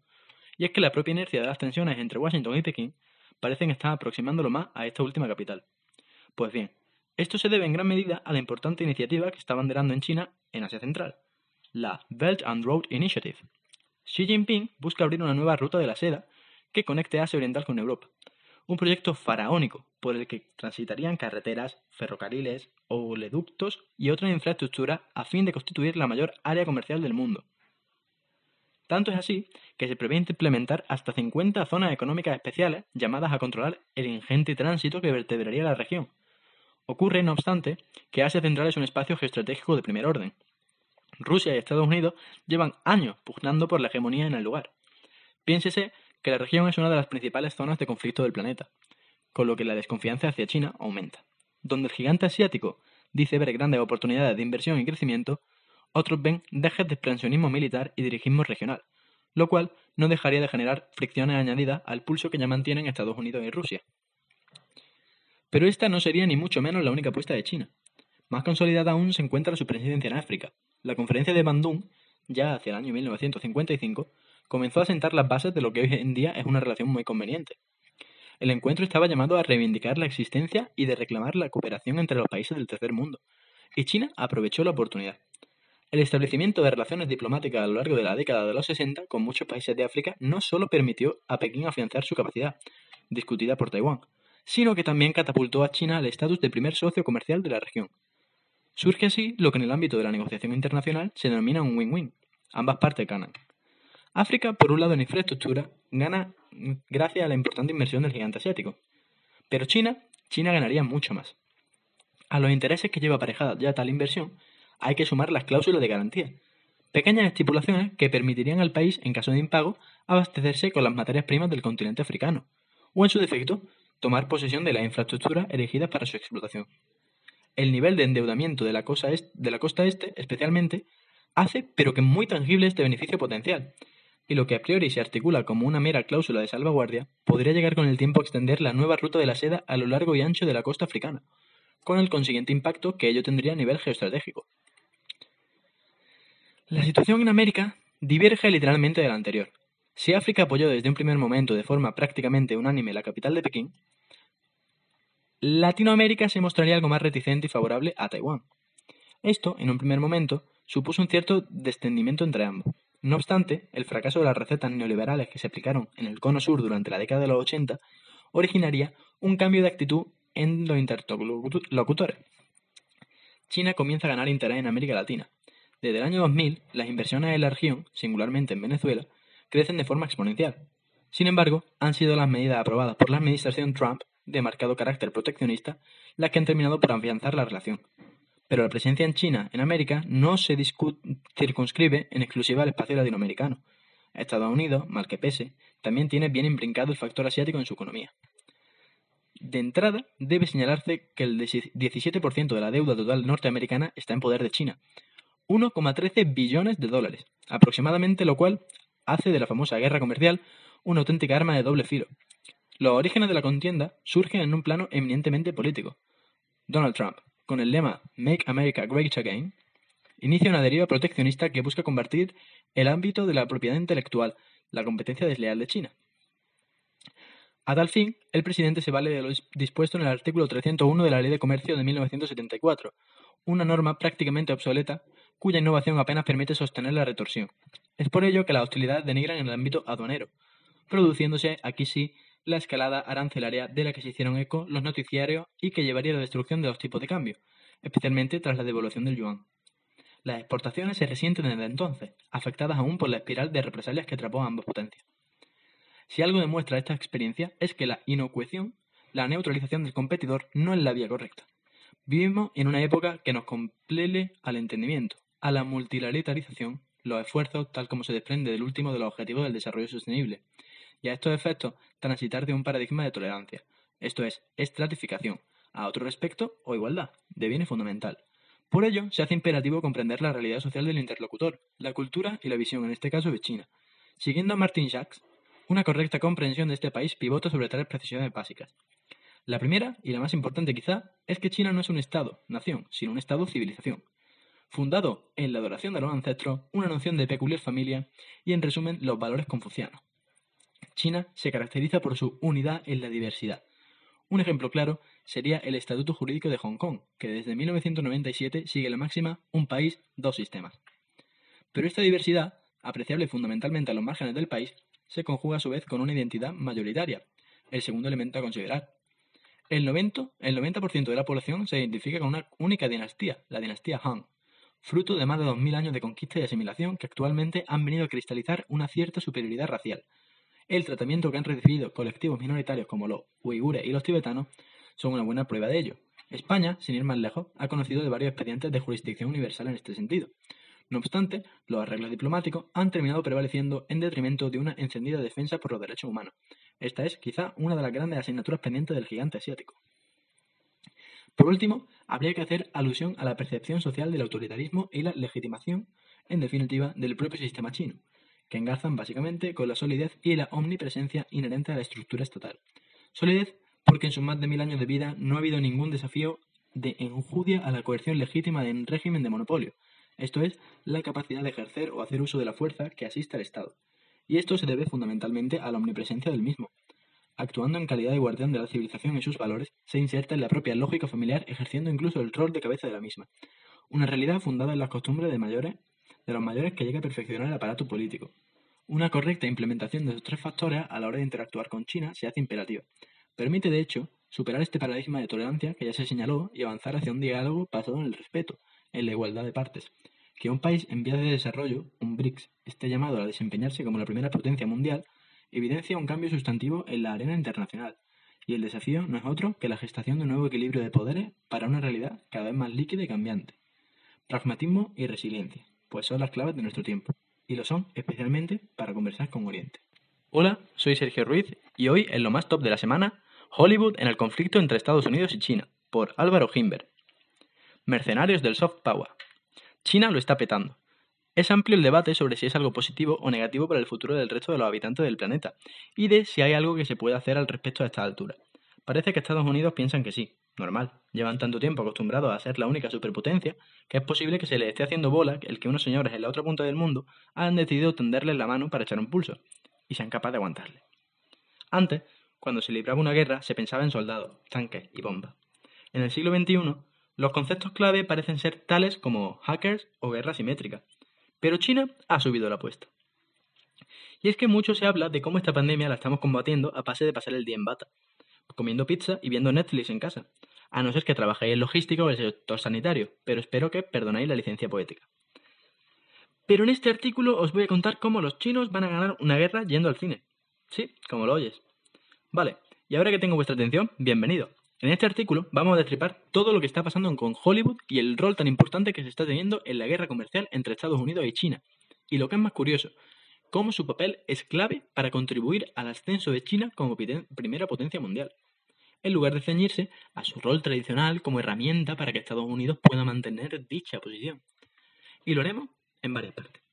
y es que la propia inercia de las tensiones entre Washington y Pekín parecen estar aproximándolo más a esta última capital. Pues bien, esto se debe en gran medida a la importante iniciativa que está banderando en China en Asia Central, la Belt and Road Initiative. Xi Jinping busca abrir una nueva ruta de la seda que conecte Asia Oriental con Europa, un proyecto faraónico por el que transitarían carreteras, ferrocarriles, oleoductos y otra infraestructura a fin de constituir la mayor área comercial del mundo. Tanto es así que se prevé implementar hasta 50 zonas económicas especiales llamadas a controlar el ingente tránsito que vertebraría la región, Ocurre, no obstante, que Asia Central es un espacio geoestratégico de primer orden. Rusia y Estados Unidos llevan años pugnando por la hegemonía en el lugar. Piénsese que la región es una de las principales zonas de conflicto del planeta, con lo que la desconfianza hacia China aumenta. Donde el gigante asiático dice ver grandes oportunidades de inversión y crecimiento, otros ven dejes de expansionismo militar y dirigismo regional, lo cual no dejaría de generar fricciones añadidas al pulso que ya mantienen Estados Unidos y Rusia. Pero esta no sería ni mucho menos la única apuesta de China. Más consolidada aún se encuentra su presidencia en África. La conferencia de Bandung, ya hacia el año 1955, comenzó a sentar las bases de lo que hoy en día es una relación muy conveniente. El encuentro estaba llamado a reivindicar la existencia y de reclamar la cooperación entre los países del tercer mundo, y China aprovechó la oportunidad. El establecimiento de relaciones diplomáticas a lo largo de la década de los 60 con muchos países de África no solo permitió a Pekín afianzar su capacidad, discutida por Taiwán, sino que también catapultó a China al estatus de primer socio comercial de la región. Surge así lo que en el ámbito de la negociación internacional se denomina un win-win. Ambas partes ganan. África, por un lado en infraestructura, gana gracias a la importante inversión del gigante asiático. Pero China, China ganaría mucho más. A los intereses que lleva aparejada ya tal inversión, hay que sumar las cláusulas de garantía, pequeñas estipulaciones que permitirían al país, en caso de impago, abastecerse con las materias primas del continente africano, o en su defecto, tomar posesión de la infraestructura erigida para su explotación. El nivel de endeudamiento de la, costa este, especialmente, hace pero que muy tangible este beneficio potencial, y lo que a priori se articula como una mera cláusula de salvaguardia, podría llegar con el tiempo a extender la nueva ruta de la seda a lo largo y ancho de la costa africana, con el consiguiente impacto que ello tendría a nivel geoestratégico. La situación en América diverge literalmente de la anterior, si África apoyó desde un primer momento de forma prácticamente unánime la capital de Pekín, Latinoamérica se mostraría algo más reticente y favorable a Taiwán. Esto, en un primer momento, supuso un cierto descendimiento entre ambos. No obstante, el fracaso de las recetas neoliberales que se aplicaron en el cono sur durante la década de los 80 originaría un cambio de actitud en los interlocutores. China comienza a ganar interés en América Latina. Desde el año 2000, las inversiones en la región, singularmente en Venezuela, crecen de forma exponencial. Sin embargo, han sido las medidas aprobadas por la administración Trump, de marcado carácter proteccionista, las que han terminado por afianzar la relación. Pero la presencia en China, en América, no se circunscribe en exclusiva al espacio latinoamericano. Estados Unidos, mal que pese, también tiene bien imbrincado el factor asiático en su economía. De entrada, debe señalarse que el 17% de la deuda total norteamericana está en poder de China, 1,13 billones de dólares, aproximadamente lo cual hace de la famosa guerra comercial una auténtica arma de doble filo. Los orígenes de la contienda surgen en un plano eminentemente político. Donald Trump, con el lema Make America Great Again, inicia una deriva proteccionista que busca convertir el ámbito de la propiedad intelectual, la competencia desleal de China. A tal fin, el presidente se vale de lo dispuesto en el artículo 301 de la Ley de Comercio de 1974, una norma prácticamente obsoleta cuya innovación apenas permite sostener la retorsión. Es por ello que las hostilidades denigran en el ámbito aduanero, produciéndose aquí sí la escalada arancelaria de la que se hicieron eco los noticiarios y que llevaría a la destrucción de los tipos de cambio, especialmente tras la devolución del yuan. Las exportaciones se resienten desde entonces, afectadas aún por la espiral de represalias que atrapó a ambas potencias. Si algo demuestra esta experiencia es que la inocuación, la neutralización del competidor, no es la vía correcta. Vivimos en una época que nos complele al entendimiento, a la multilateralización, los esfuerzos tal como se desprende del último de los objetivos del desarrollo sostenible, y a estos efectos transitar de un paradigma de tolerancia, esto es, estratificación, a otro respecto o igualdad, deviene fundamental. Por ello, se hace imperativo comprender la realidad social del interlocutor, la cultura y la visión, en este caso de China. Siguiendo a Martin Jacques, una correcta comprensión de este país pivota sobre tres precisiones básicas. La primera, y la más importante quizá, es que China no es un Estado, nación, sino un Estado-civilización. Fundado en la adoración de los ancestros, una noción de peculiar familia y, en resumen, los valores confucianos. China se caracteriza por su unidad en la diversidad. Un ejemplo claro sería el Estatuto Jurídico de Hong Kong, que desde 1997 sigue la máxima un país, dos sistemas. Pero esta diversidad, apreciable fundamentalmente a los márgenes del país, se conjuga a su vez con una identidad mayoritaria, el segundo elemento a considerar. El 90%, el 90 de la población se identifica con una única dinastía, la dinastía Han, fruto de más de 2.000 años de conquista y asimilación que actualmente han venido a cristalizar una cierta superioridad racial, el tratamiento que han recibido colectivos minoritarios como los uigures y los tibetanos son una buena prueba de ello. España, sin ir más lejos, ha conocido de varios expedientes de jurisdicción universal en este sentido. No obstante, los arreglos diplomáticos han terminado prevaleciendo en detrimento de una encendida defensa por los derechos humanos. Esta es, quizá, una de las grandes asignaturas pendientes del gigante asiático. Por último, habría que hacer alusión a la percepción social del autoritarismo y la legitimación, en definitiva, del propio sistema chino, que engarzan básicamente con la solidez y la omnipresencia inherente a la estructura estatal. Solidez porque en sus más de mil años de vida no ha habido ningún desafío de enjudia a la coerción legítima de un régimen de monopolio, esto es, la capacidad de ejercer o hacer uso de la fuerza que asiste al Estado. Y esto se debe fundamentalmente a la omnipresencia del mismo. Actuando en calidad de guardián de la civilización y sus valores, se inserta en la propia lógica familiar ejerciendo incluso el rol de cabeza de la misma. Una realidad fundada en las costumbres de mayores de los mayores que llega a perfeccionar el aparato político. Una correcta implementación de estos tres factores a la hora de interactuar con China se hace imperativa. Permite, de hecho, superar este paradigma de tolerancia que ya se señaló y avanzar hacia un diálogo basado en el respeto, en la igualdad de partes. Que un país en vías de desarrollo, un BRICS, esté llamado a desempeñarse como la primera potencia mundial, evidencia un cambio sustantivo en la arena internacional, y el desafío no es otro que la gestación de un nuevo equilibrio de poderes para una realidad cada vez más líquida y cambiante. Pragmatismo y resiliencia pues son las claves de nuestro tiempo, y lo son especialmente para conversar con Oriente. Hola, soy Sergio Ruiz y hoy en lo más top de la semana, Hollywood en el conflicto entre Estados Unidos y China, por Álvaro Himber. Mercenarios del soft power. China lo está petando. Es amplio el debate sobre si es algo positivo o negativo para el futuro del resto de los habitantes del planeta, y de si hay algo que se puede hacer al respecto a esta altura. Parece que Estados Unidos piensan que sí, normal. Llevan tanto tiempo acostumbrados a ser la única superpotencia que es posible que se les esté haciendo bola el que unos señores en la otra punta del mundo han decidido tenderles la mano para echar un pulso y sean capaces de aguantarle. Antes, cuando se libraba una guerra, se pensaba en soldados, tanques y bombas. En el siglo XXI, los conceptos clave parecen ser tales como hackers o guerra simétrica. Pero China ha subido la apuesta. Y es que mucho se habla de cómo esta pandemia la estamos combatiendo a base de pasar el día en bata, comiendo pizza y viendo Netflix en casa, a no ser que trabajéis en logística o el sector sanitario, pero espero que perdonáis la licencia poética. Pero en este artículo os voy a contar cómo los chinos van a ganar una guerra yendo al cine. Sí, como lo oyes. Vale, y ahora que tengo vuestra atención, bienvenido. En este artículo vamos a destripar todo lo que está pasando con Hollywood y el rol tan importante que se está teniendo en la guerra comercial entre Estados Unidos y China. Y lo que es más curioso, cómo su papel es clave para contribuir al ascenso de China como primera potencia mundial, en lugar de ceñirse a su rol tradicional como herramienta para que Estados Unidos pueda mantener dicha posición. Y lo haremos en varias partes.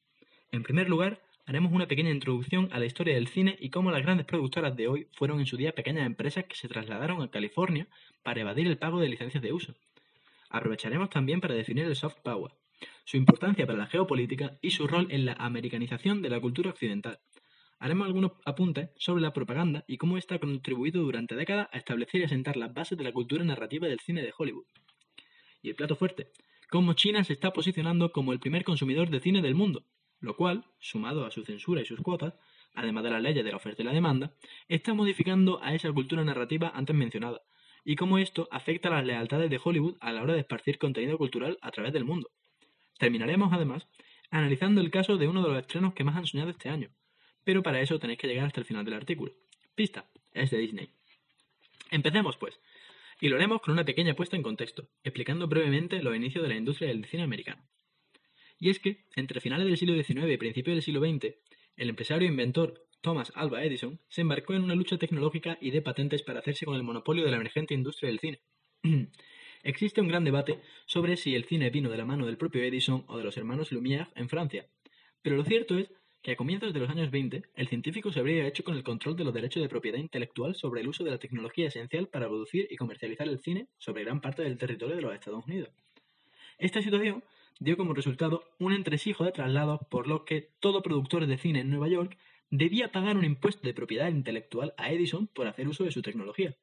En primer lugar, haremos una pequeña introducción a la historia del cine y cómo las grandes productoras de hoy fueron en su día pequeñas empresas que se trasladaron a California para evadir el pago de licencias de uso. Aprovecharemos también para definir el soft power, su importancia para la geopolítica y su rol en la americanización de la cultura occidental. Haremos algunos apuntes sobre la propaganda y cómo ésta ha contribuido durante décadas a establecer y asentar las bases de la cultura narrativa del cine de Hollywood. Y el plato fuerte, cómo China se está posicionando como el primer consumidor de cine del mundo, lo cual, sumado a su censura y sus cuotas, además de las leyes de la oferta y la demanda, está modificando a esa cultura narrativa antes mencionada, y cómo esto afecta a las lealtades de Hollywood a la hora de esparcir contenido cultural a través del mundo. Terminaremos, además, analizando el caso de uno de los estrenos que más han soñado este año, pero para eso tenéis que llegar hasta el final del artículo. Pista, es de Disney. Empecemos, pues, y lo haremos con una pequeña puesta en contexto, explicando brevemente los inicios de la industria del cine americano. Y es que, entre finales del siglo XIX y principios del siglo XX, el empresario e inventor Thomas Alva Edison se embarcó en una lucha tecnológica y de patentes para hacerse con el monopolio de la emergente industria del cine. Existe un gran debate sobre si el cine vino de la mano del propio Edison o de los hermanos Lumière en Francia, pero lo cierto es que a comienzos de los años 20 el científico se habría hecho con el control de los derechos de propiedad intelectual sobre el uso de la tecnología esencial para producir y comercializar el cine sobre gran parte del territorio de los Estados Unidos. Esta situación dio como resultado un entresijo de traslados por lo que todo productor de cine en Nueva York debía pagar un impuesto de propiedad intelectual a Edison por hacer uso de su tecnología.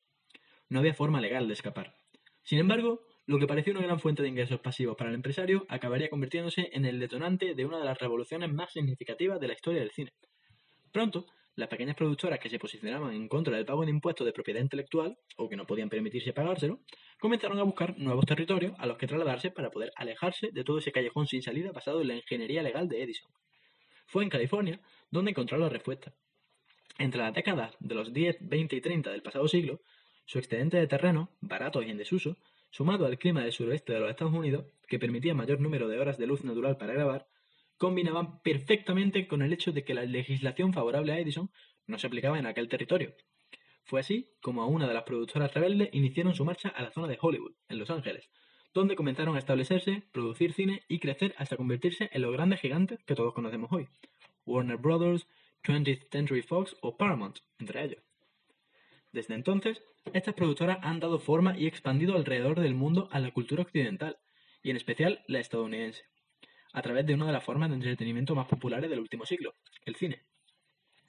No había forma legal de escapar. Sin embargo, lo que parecía una gran fuente de ingresos pasivos para el empresario acabaría convirtiéndose en el detonante de una de las revoluciones más significativas de la historia del cine. Pronto, las pequeñas productoras que se posicionaban en contra del pago de impuestos de propiedad intelectual, o que no podían permitirse pagárselo, comenzaron a buscar nuevos territorios a los que trasladarse para poder alejarse de todo ese callejón sin salida basado en la ingeniería legal de Edison. Fue en California donde encontró la respuesta. Entre las décadas de los 10, 20 y 30 del pasado siglo, su excedente de terreno, barato y en desuso, sumado al clima del suroeste de los Estados Unidos, que permitía mayor número de horas de luz natural para grabar, combinaban perfectamente con el hecho de que la legislación favorable a Edison no se aplicaba en aquel territorio. Fue así como a una de las productoras rebeldes iniciaron su marcha a la zona de Hollywood, en Los Ángeles, donde comenzaron a establecerse, producir cine y crecer hasta convertirse en los grandes gigantes que todos conocemos hoy, Warner Brothers, 20th Century Fox o Paramount, entre ellos. Desde entonces, estas productoras han dado forma y expandido alrededor del mundo a la cultura occidental, y en especial la estadounidense, a través de una de las formas de entretenimiento más populares del último siglo, el cine.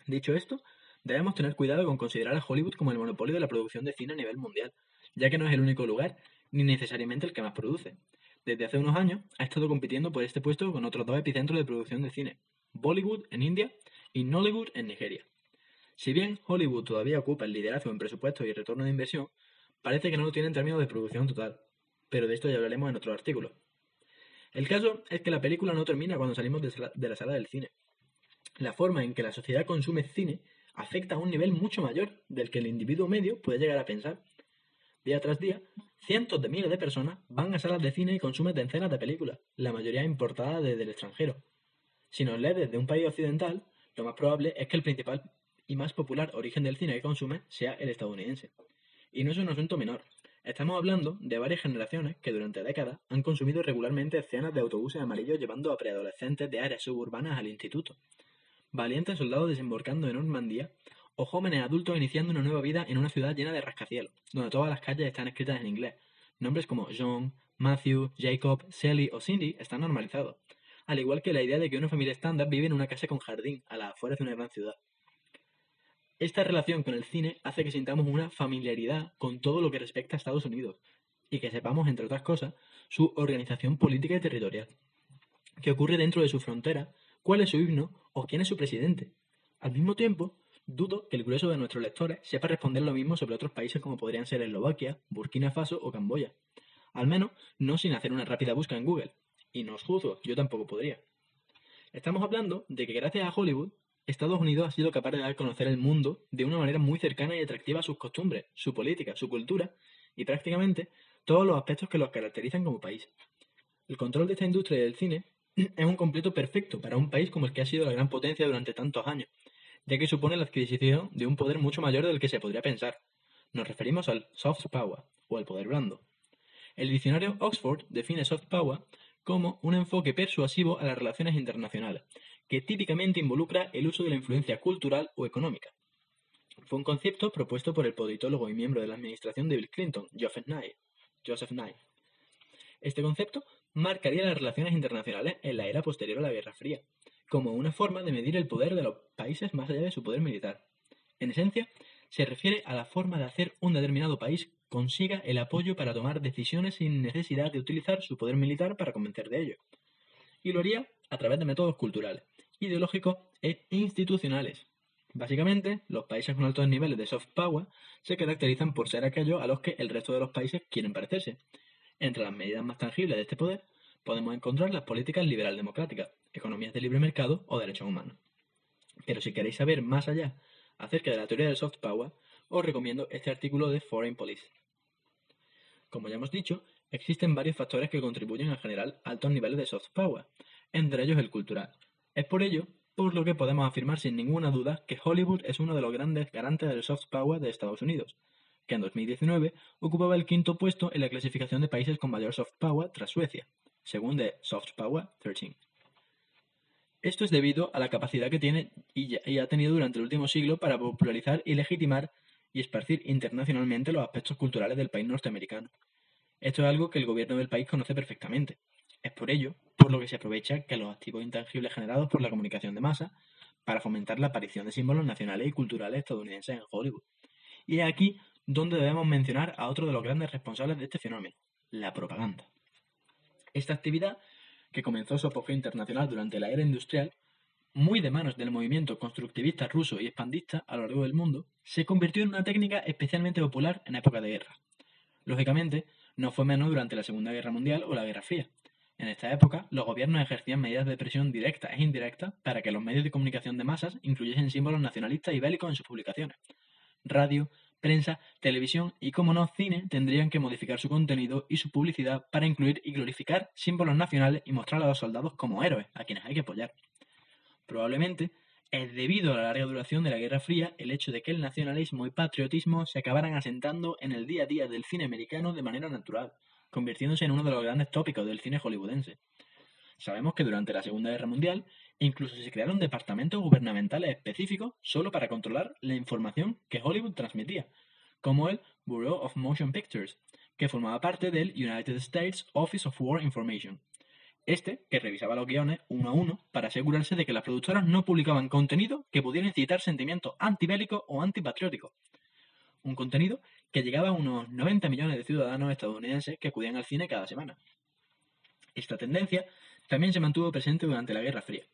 Dicho esto, debemos tener cuidado con considerar a Hollywood como el monopolio de la producción de cine a nivel mundial, ya que no es el único lugar ni necesariamente el que más produce. Desde hace unos años ha estado compitiendo por este puesto con otros dos epicentros de producción de cine, Bollywood en India y Nollywood en Nigeria. Si bien Hollywood todavía ocupa el liderazgo en presupuesto y retorno de inversión, parece que no lo tiene en términos de producción total, pero de esto ya hablaremos en otro artículo. El caso es que la película no termina cuando salimos de la sala del cine. La forma en que la sociedad consume cine afecta a un nivel mucho mayor del que el individuo medio puede llegar a pensar. Día tras día, cientos de miles de personas van a salas de cine y consumen decenas de películas, la mayoría importadas desde el extranjero. Si nos lees desde un país occidental, lo más probable es que el principal y más popular origen del cine que consume sea el estadounidense. Y no es un asunto menor. Estamos hablando de varias generaciones que durante décadas han consumido regularmente escenas de autobuses amarillos llevando a preadolescentes de áreas suburbanas al instituto, valientes soldados desembarcando en Normandía o jóvenes adultos iniciando una nueva vida en una ciudad llena de rascacielos, donde todas las calles están escritas en inglés. Nombres como John, Matthew, Jacob, Sally o Cindy están normalizados, al igual que la idea de que una familia estándar vive en una casa con jardín a las afueras de una gran ciudad. Esta relación con el cine hace que sintamos una familiaridad con todo lo que respecta a Estados Unidos y que sepamos, entre otras cosas, su organización política y territorial, qué ocurre dentro de su frontera, cuál es su himno o quién es su presidente. Al mismo tiempo, dudo que el grueso de nuestros lectores sepa responder lo mismo sobre otros países como podrían ser Eslovaquia, Burkina Faso o Camboya. Al menos no sin hacer una rápida búsqueda en Google. Y no os juzgo, yo tampoco podría. Estamos hablando de que gracias a Hollywood, Estados Unidos ha sido capaz de dar a conocer el mundo de una manera muy cercana y atractiva a sus costumbres, su política, su cultura y prácticamente todos los aspectos que los caracterizan como país. El control de esta industria del cine es un completo perfecto para un país como el que ha sido la gran potencia durante tantos años, ya que supone la adquisición de un poder mucho mayor del que se podría pensar. Nos referimos al soft power, o al poder blando. El diccionario Oxford define soft power como un enfoque persuasivo a las relaciones internacionales, que típicamente involucra el uso de la influencia cultural o económica. Fue un concepto propuesto por el politólogo y miembro de la administración de Bill Clinton, Joseph Nye. Joseph Nye. Este concepto marcaría las relaciones internacionales en la era posterior a la Guerra Fría, como una forma de medir el poder de los países más allá de su poder militar. En esencia, se refiere a la forma de hacer un determinado país consiga el apoyo para tomar decisiones sin necesidad de utilizar su poder militar para convencer de ello. Y lo haría a través de métodos culturales, ideológicos e institucionales. Básicamente, los países con altos niveles de soft power se caracterizan por ser aquellos a los que el resto de los países quieren parecerse. Entre las medidas más tangibles de este poder podemos encontrar las políticas liberal democráticas, economías de libre mercado o derechos humanos. Pero si queréis saber más allá acerca de la teoría del soft power, os recomiendo este artículo de Foreign Policy. Como ya hemos dicho, existen varios factores que contribuyen a generar altos niveles de soft power, entre ellos el cultural. Es por ello por lo que podemos afirmar sin ninguna duda que Hollywood es uno de los grandes garantes del soft power de Estados Unidos, que en 2019 ocupaba el quinto puesto en la clasificación de países con mayor soft power tras Suecia, según The Soft Power 13. Esto es debido a la capacidad que tiene y ha tenido durante el último siglo para popularizar y legitimar y esparcir internacionalmente los aspectos culturales del país norteamericano. Esto es algo que el gobierno del país conoce perfectamente. Es por ello por lo que se aprovecha que los activos intangibles generados por la comunicación de masa para fomentar la aparición de símbolos nacionales y culturales estadounidenses en Hollywood. Y es aquí donde debemos mencionar a otro de los grandes responsables de este fenómeno, la propaganda. Esta actividad, que comenzó su apogeo internacional durante la era industrial, muy de manos del movimiento constructivista ruso y expandista a lo largo del mundo, se convirtió en una técnica especialmente popular en época de guerra. Lógicamente, no fue menos durante la Segunda Guerra Mundial o la Guerra Fría. En esta época, los gobiernos ejercían medidas de presión directas e indirectas para que los medios de comunicación de masas incluyesen símbolos nacionalistas y bélicos en sus publicaciones. Radio, prensa, televisión y, como no, cine tendrían que modificar su contenido y su publicidad para incluir y glorificar símbolos nacionales y mostrar a los soldados como héroes, a quienes hay que apoyar. Probablemente es debido a la larga duración de la Guerra Fría el hecho de que el nacionalismo y patriotismo se acabaran asentando en el día a día del cine americano de manera natural, convirtiéndose en uno de los grandes tópicos del cine hollywoodense. Sabemos que durante la Segunda Guerra Mundial incluso se crearon departamentos gubernamentales específicos solo para controlar la información que Hollywood transmitía, como el Bureau of Motion Pictures, que formaba parte del United States Office of War Information. Este, que revisaba los guiones uno a uno para asegurarse de que las productoras no publicaban contenido que pudiera incitar sentimientos antibélicos o antipatrióticos. Un contenido que llegaba a unos 90 millones de ciudadanos estadounidenses que acudían al cine cada semana. Esta tendencia también se mantuvo presente durante la Guerra Fría.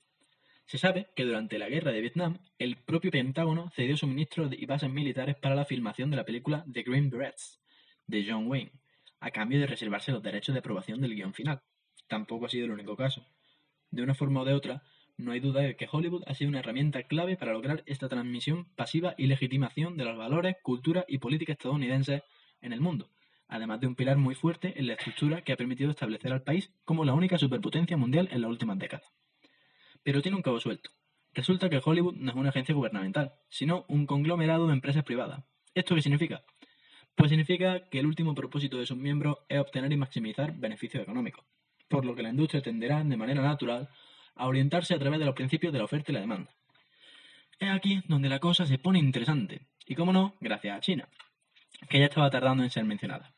Se sabe que durante la Guerra de Vietnam, el propio Pentágono cedió suministros y bases militares para la filmación de la película The Green Berets, de John Wayne, a cambio de reservarse los derechos de aprobación del guion final tampoco ha sido el único caso. De una forma o de otra, no hay duda de que Hollywood ha sido una herramienta clave para lograr esta transmisión pasiva y legitimación de los valores, cultura y política estadounidenses en el mundo, además de un pilar muy fuerte en la estructura que ha permitido establecer al país como la única superpotencia mundial en las últimas décadas. Pero tiene un cabo suelto. Resulta que Hollywood no es una agencia gubernamental, sino un conglomerado de empresas privadas. ¿Esto qué significa? Pues significa que el último propósito de sus miembros es obtener y maximizar beneficios económicos por lo que la industria tenderá, de manera natural, a orientarse a través de los principios de la oferta y la demanda. Es aquí donde la cosa se pone interesante, y como no, gracias a China, que ya estaba tardando en ser mencionada.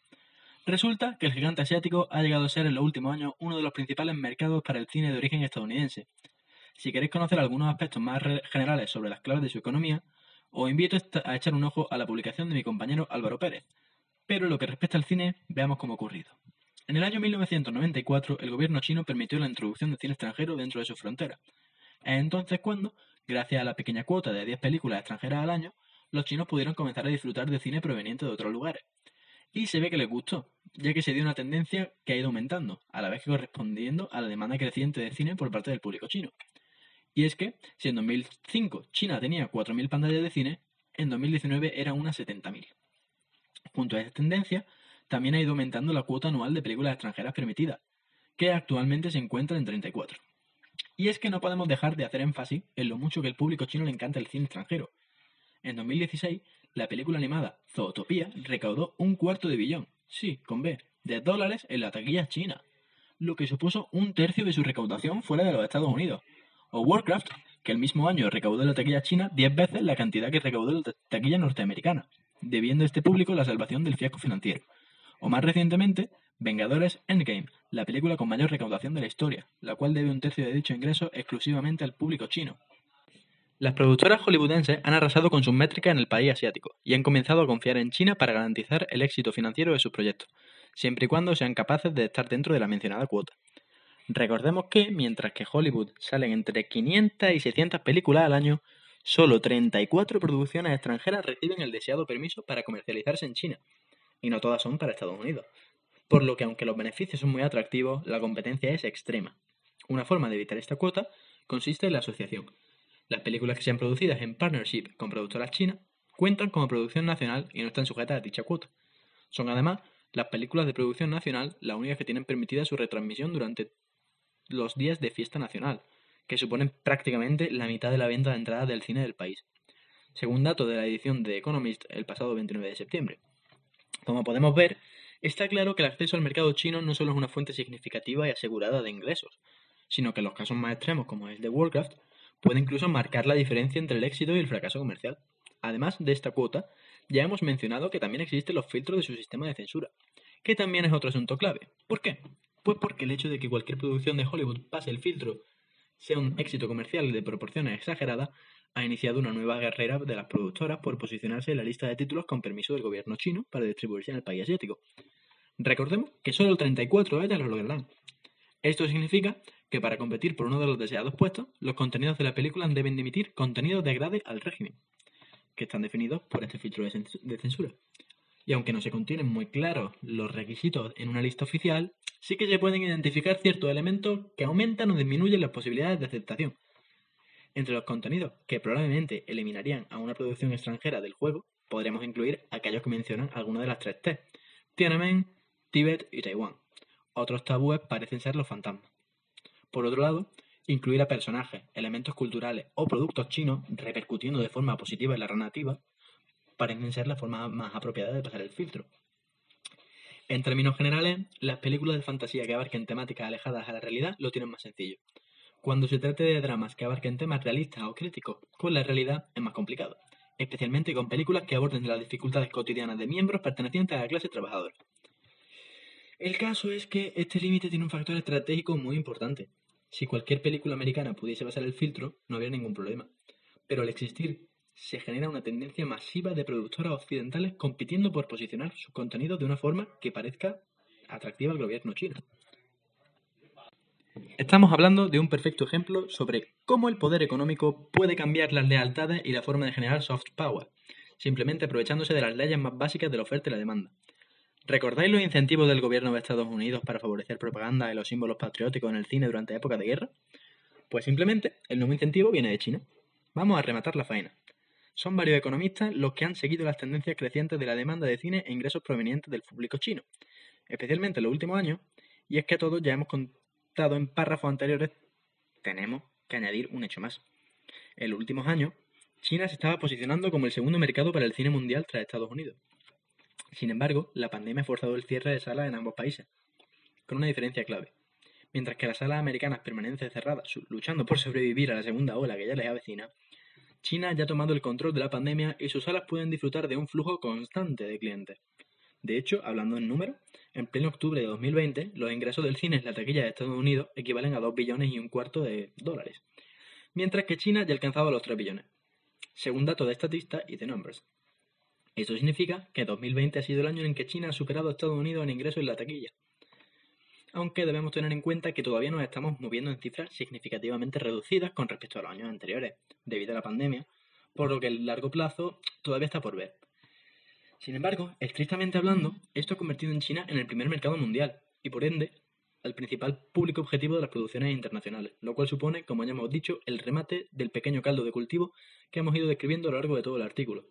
Resulta que el gigante asiático ha llegado a ser en los últimos años uno de los principales mercados para el cine de origen estadounidense. Si queréis conocer algunos aspectos más generales sobre las claves de su economía, os invito a echar un ojo a la publicación de mi compañero Álvaro Pérez. Pero en lo que respecta al cine, veamos cómo ha ocurrido. En el año 1994, el gobierno chino permitió la introducción de cine extranjero dentro de su frontera. Es entonces cuando, gracias a la pequeña cuota de 10 películas extranjeras al año, los chinos pudieron comenzar a disfrutar de cine proveniente de otros lugares. Y se ve que les gustó, ya que se dio una tendencia que ha ido aumentando, a la vez que correspondiendo a la demanda creciente de cine por parte del público chino. Y es que, si en 2005 China tenía 4.000 pantallas de cine, en 2019 eran unas 70.000. Junto a esta tendencia, también ha ido aumentando la cuota anual de películas extranjeras permitidas, que actualmente se encuentra en 34. Y es que no podemos dejar de hacer énfasis en lo mucho que el público chino le encanta el cine extranjero. En 2016, la película animada Zootopia recaudó un cuarto de billón, sí, con B, de dólares en la taquilla china, lo que supuso un tercio de su recaudación fuera de los Estados Unidos. O Warcraft, que el mismo año recaudó en la taquilla china 10 veces la cantidad que recaudó en la taquilla norteamericana, debiendo este público la salvación del fiasco financiero. O más recientemente, Vengadores Endgame, la película con mayor recaudación de la historia, la cual debe un tercio de dicho ingreso exclusivamente al público chino. Las productoras hollywoodenses han arrasado con sus métricas en el país asiático y han comenzado a confiar en China para garantizar el éxito financiero de sus proyectos, siempre y cuando sean capaces de estar dentro de la mencionada cuota. Recordemos que, mientras que Hollywood salen entre 500 y 600 películas al año, solo 34 producciones extranjeras reciben el deseado permiso para comercializarse en China, y no todas son para Estados Unidos. Por lo que aunque los beneficios son muy atractivos, la competencia es extrema. Una forma de evitar esta cuota consiste en la asociación. Las películas que sean producidas en partnership con productoras chinas cuentan como producción nacional y no están sujetas a dicha cuota. Son además las películas de producción nacional las únicas que tienen permitida su retransmisión durante los días de fiesta nacional, que suponen prácticamente la mitad de la venta de entradas del cine del país, según datos de la edición de Economist el pasado 29 de septiembre. Como podemos ver, está claro que el acceso al mercado chino no solo es una fuente significativa y asegurada de ingresos, sino que en los casos más extremos, como el de Warcraft, puede incluso marcar la diferencia entre el éxito y el fracaso comercial. Además de esta cuota, ya hemos mencionado que también existen los filtros de su sistema de censura, que también es otro asunto clave. ¿Por qué? Pues porque el hecho de que cualquier producción de Hollywood pase el filtro sea un éxito comercial de proporciones exageradas, ha iniciado una nueva carrera de las productoras por posicionarse en la lista de títulos con permiso del gobierno chino para distribuirse en el país asiático. Recordemos que solo 34 de ellas lo lograrán. Esto significa que para competir por uno de los deseados puestos, los contenidos de la película deben emitir contenidos de agrade al régimen, que están definidos por este filtro de censura. Y aunque no se contienen muy claros los requisitos en una lista oficial, sí que se pueden identificar ciertos elementos que aumentan o disminuyen las posibilidades de aceptación. Entre los contenidos que probablemente eliminarían a una producción extranjera del juego, podríamos incluir aquellos que mencionan algunas de las tres T, Tiananmen, Tíbet y Taiwán. Otros tabúes parecen ser los fantasmas. Por otro lado, incluir a personajes, elementos culturales o productos chinos repercutiendo de forma positiva en la narrativa parecen ser la forma más apropiada de pasar el filtro. En términos generales, las películas de fantasía que abarquen temáticas alejadas a la realidad lo tienen más sencillo. Cuando se trate de dramas que abarquen temas realistas o críticos con la realidad es más complicado, especialmente con películas que aborden las dificultades cotidianas de miembros pertenecientes a la clase trabajadora. El caso es que este límite tiene un factor estratégico muy importante. Si cualquier película americana pudiese pasar el filtro, no habría ningún problema. Pero al existir, se genera una tendencia masiva de productoras occidentales compitiendo por posicionar sus contenidos de una forma que parezca atractiva al gobierno chino. Estamos hablando de un perfecto ejemplo sobre cómo el poder económico puede cambiar las lealtades y la forma de generar soft power, simplemente aprovechándose de las leyes más básicas de la oferta y la demanda. ¿Recordáis los incentivos del gobierno de Estados Unidos para favorecer propaganda y los símbolos patrióticos en el cine durante épocas de guerra? Pues simplemente el nuevo incentivo viene de China. Vamos a rematar la faena. Son varios economistas los que han seguido las tendencias crecientes de la demanda de cine e ingresos provenientes del público chino, especialmente en los últimos años, y es que todos ya hemos en párrafos anteriores, tenemos que añadir un hecho más. En los últimos años, China se estaba posicionando como el segundo mercado para el cine mundial tras Estados Unidos. Sin embargo, la pandemia ha forzado el cierre de salas en ambos países, con una diferencia clave. Mientras que las salas americanas permanecen cerradas, luchando por sobrevivir a la segunda ola que ya les avecina, China ya ha tomado el control de la pandemia y sus salas pueden disfrutar de un flujo constante de clientes. De hecho, hablando en números, en pleno octubre de 2020, los ingresos del cine en la taquilla de Estados Unidos equivalen a 2 billones y un cuarto de dólares, mientras que China ya ha alcanzado los 3 billones, según datos de Statista y The Numbers. Esto significa que 2020 ha sido el año en que China ha superado a Estados Unidos en ingresos en la taquilla. Aunque debemos tener en cuenta que todavía nos estamos moviendo en cifras significativamente reducidas con respecto a los años anteriores, debido a la pandemia, por lo que el largo plazo todavía está por ver. Sin embargo, estrictamente hablando, esto ha convertido en China en el primer mercado mundial y por ende al principal público objetivo de las producciones internacionales, lo cual supone, como ya hemos dicho, el remate del pequeño caldo de cultivo que hemos ido describiendo a lo largo de todo el artículo.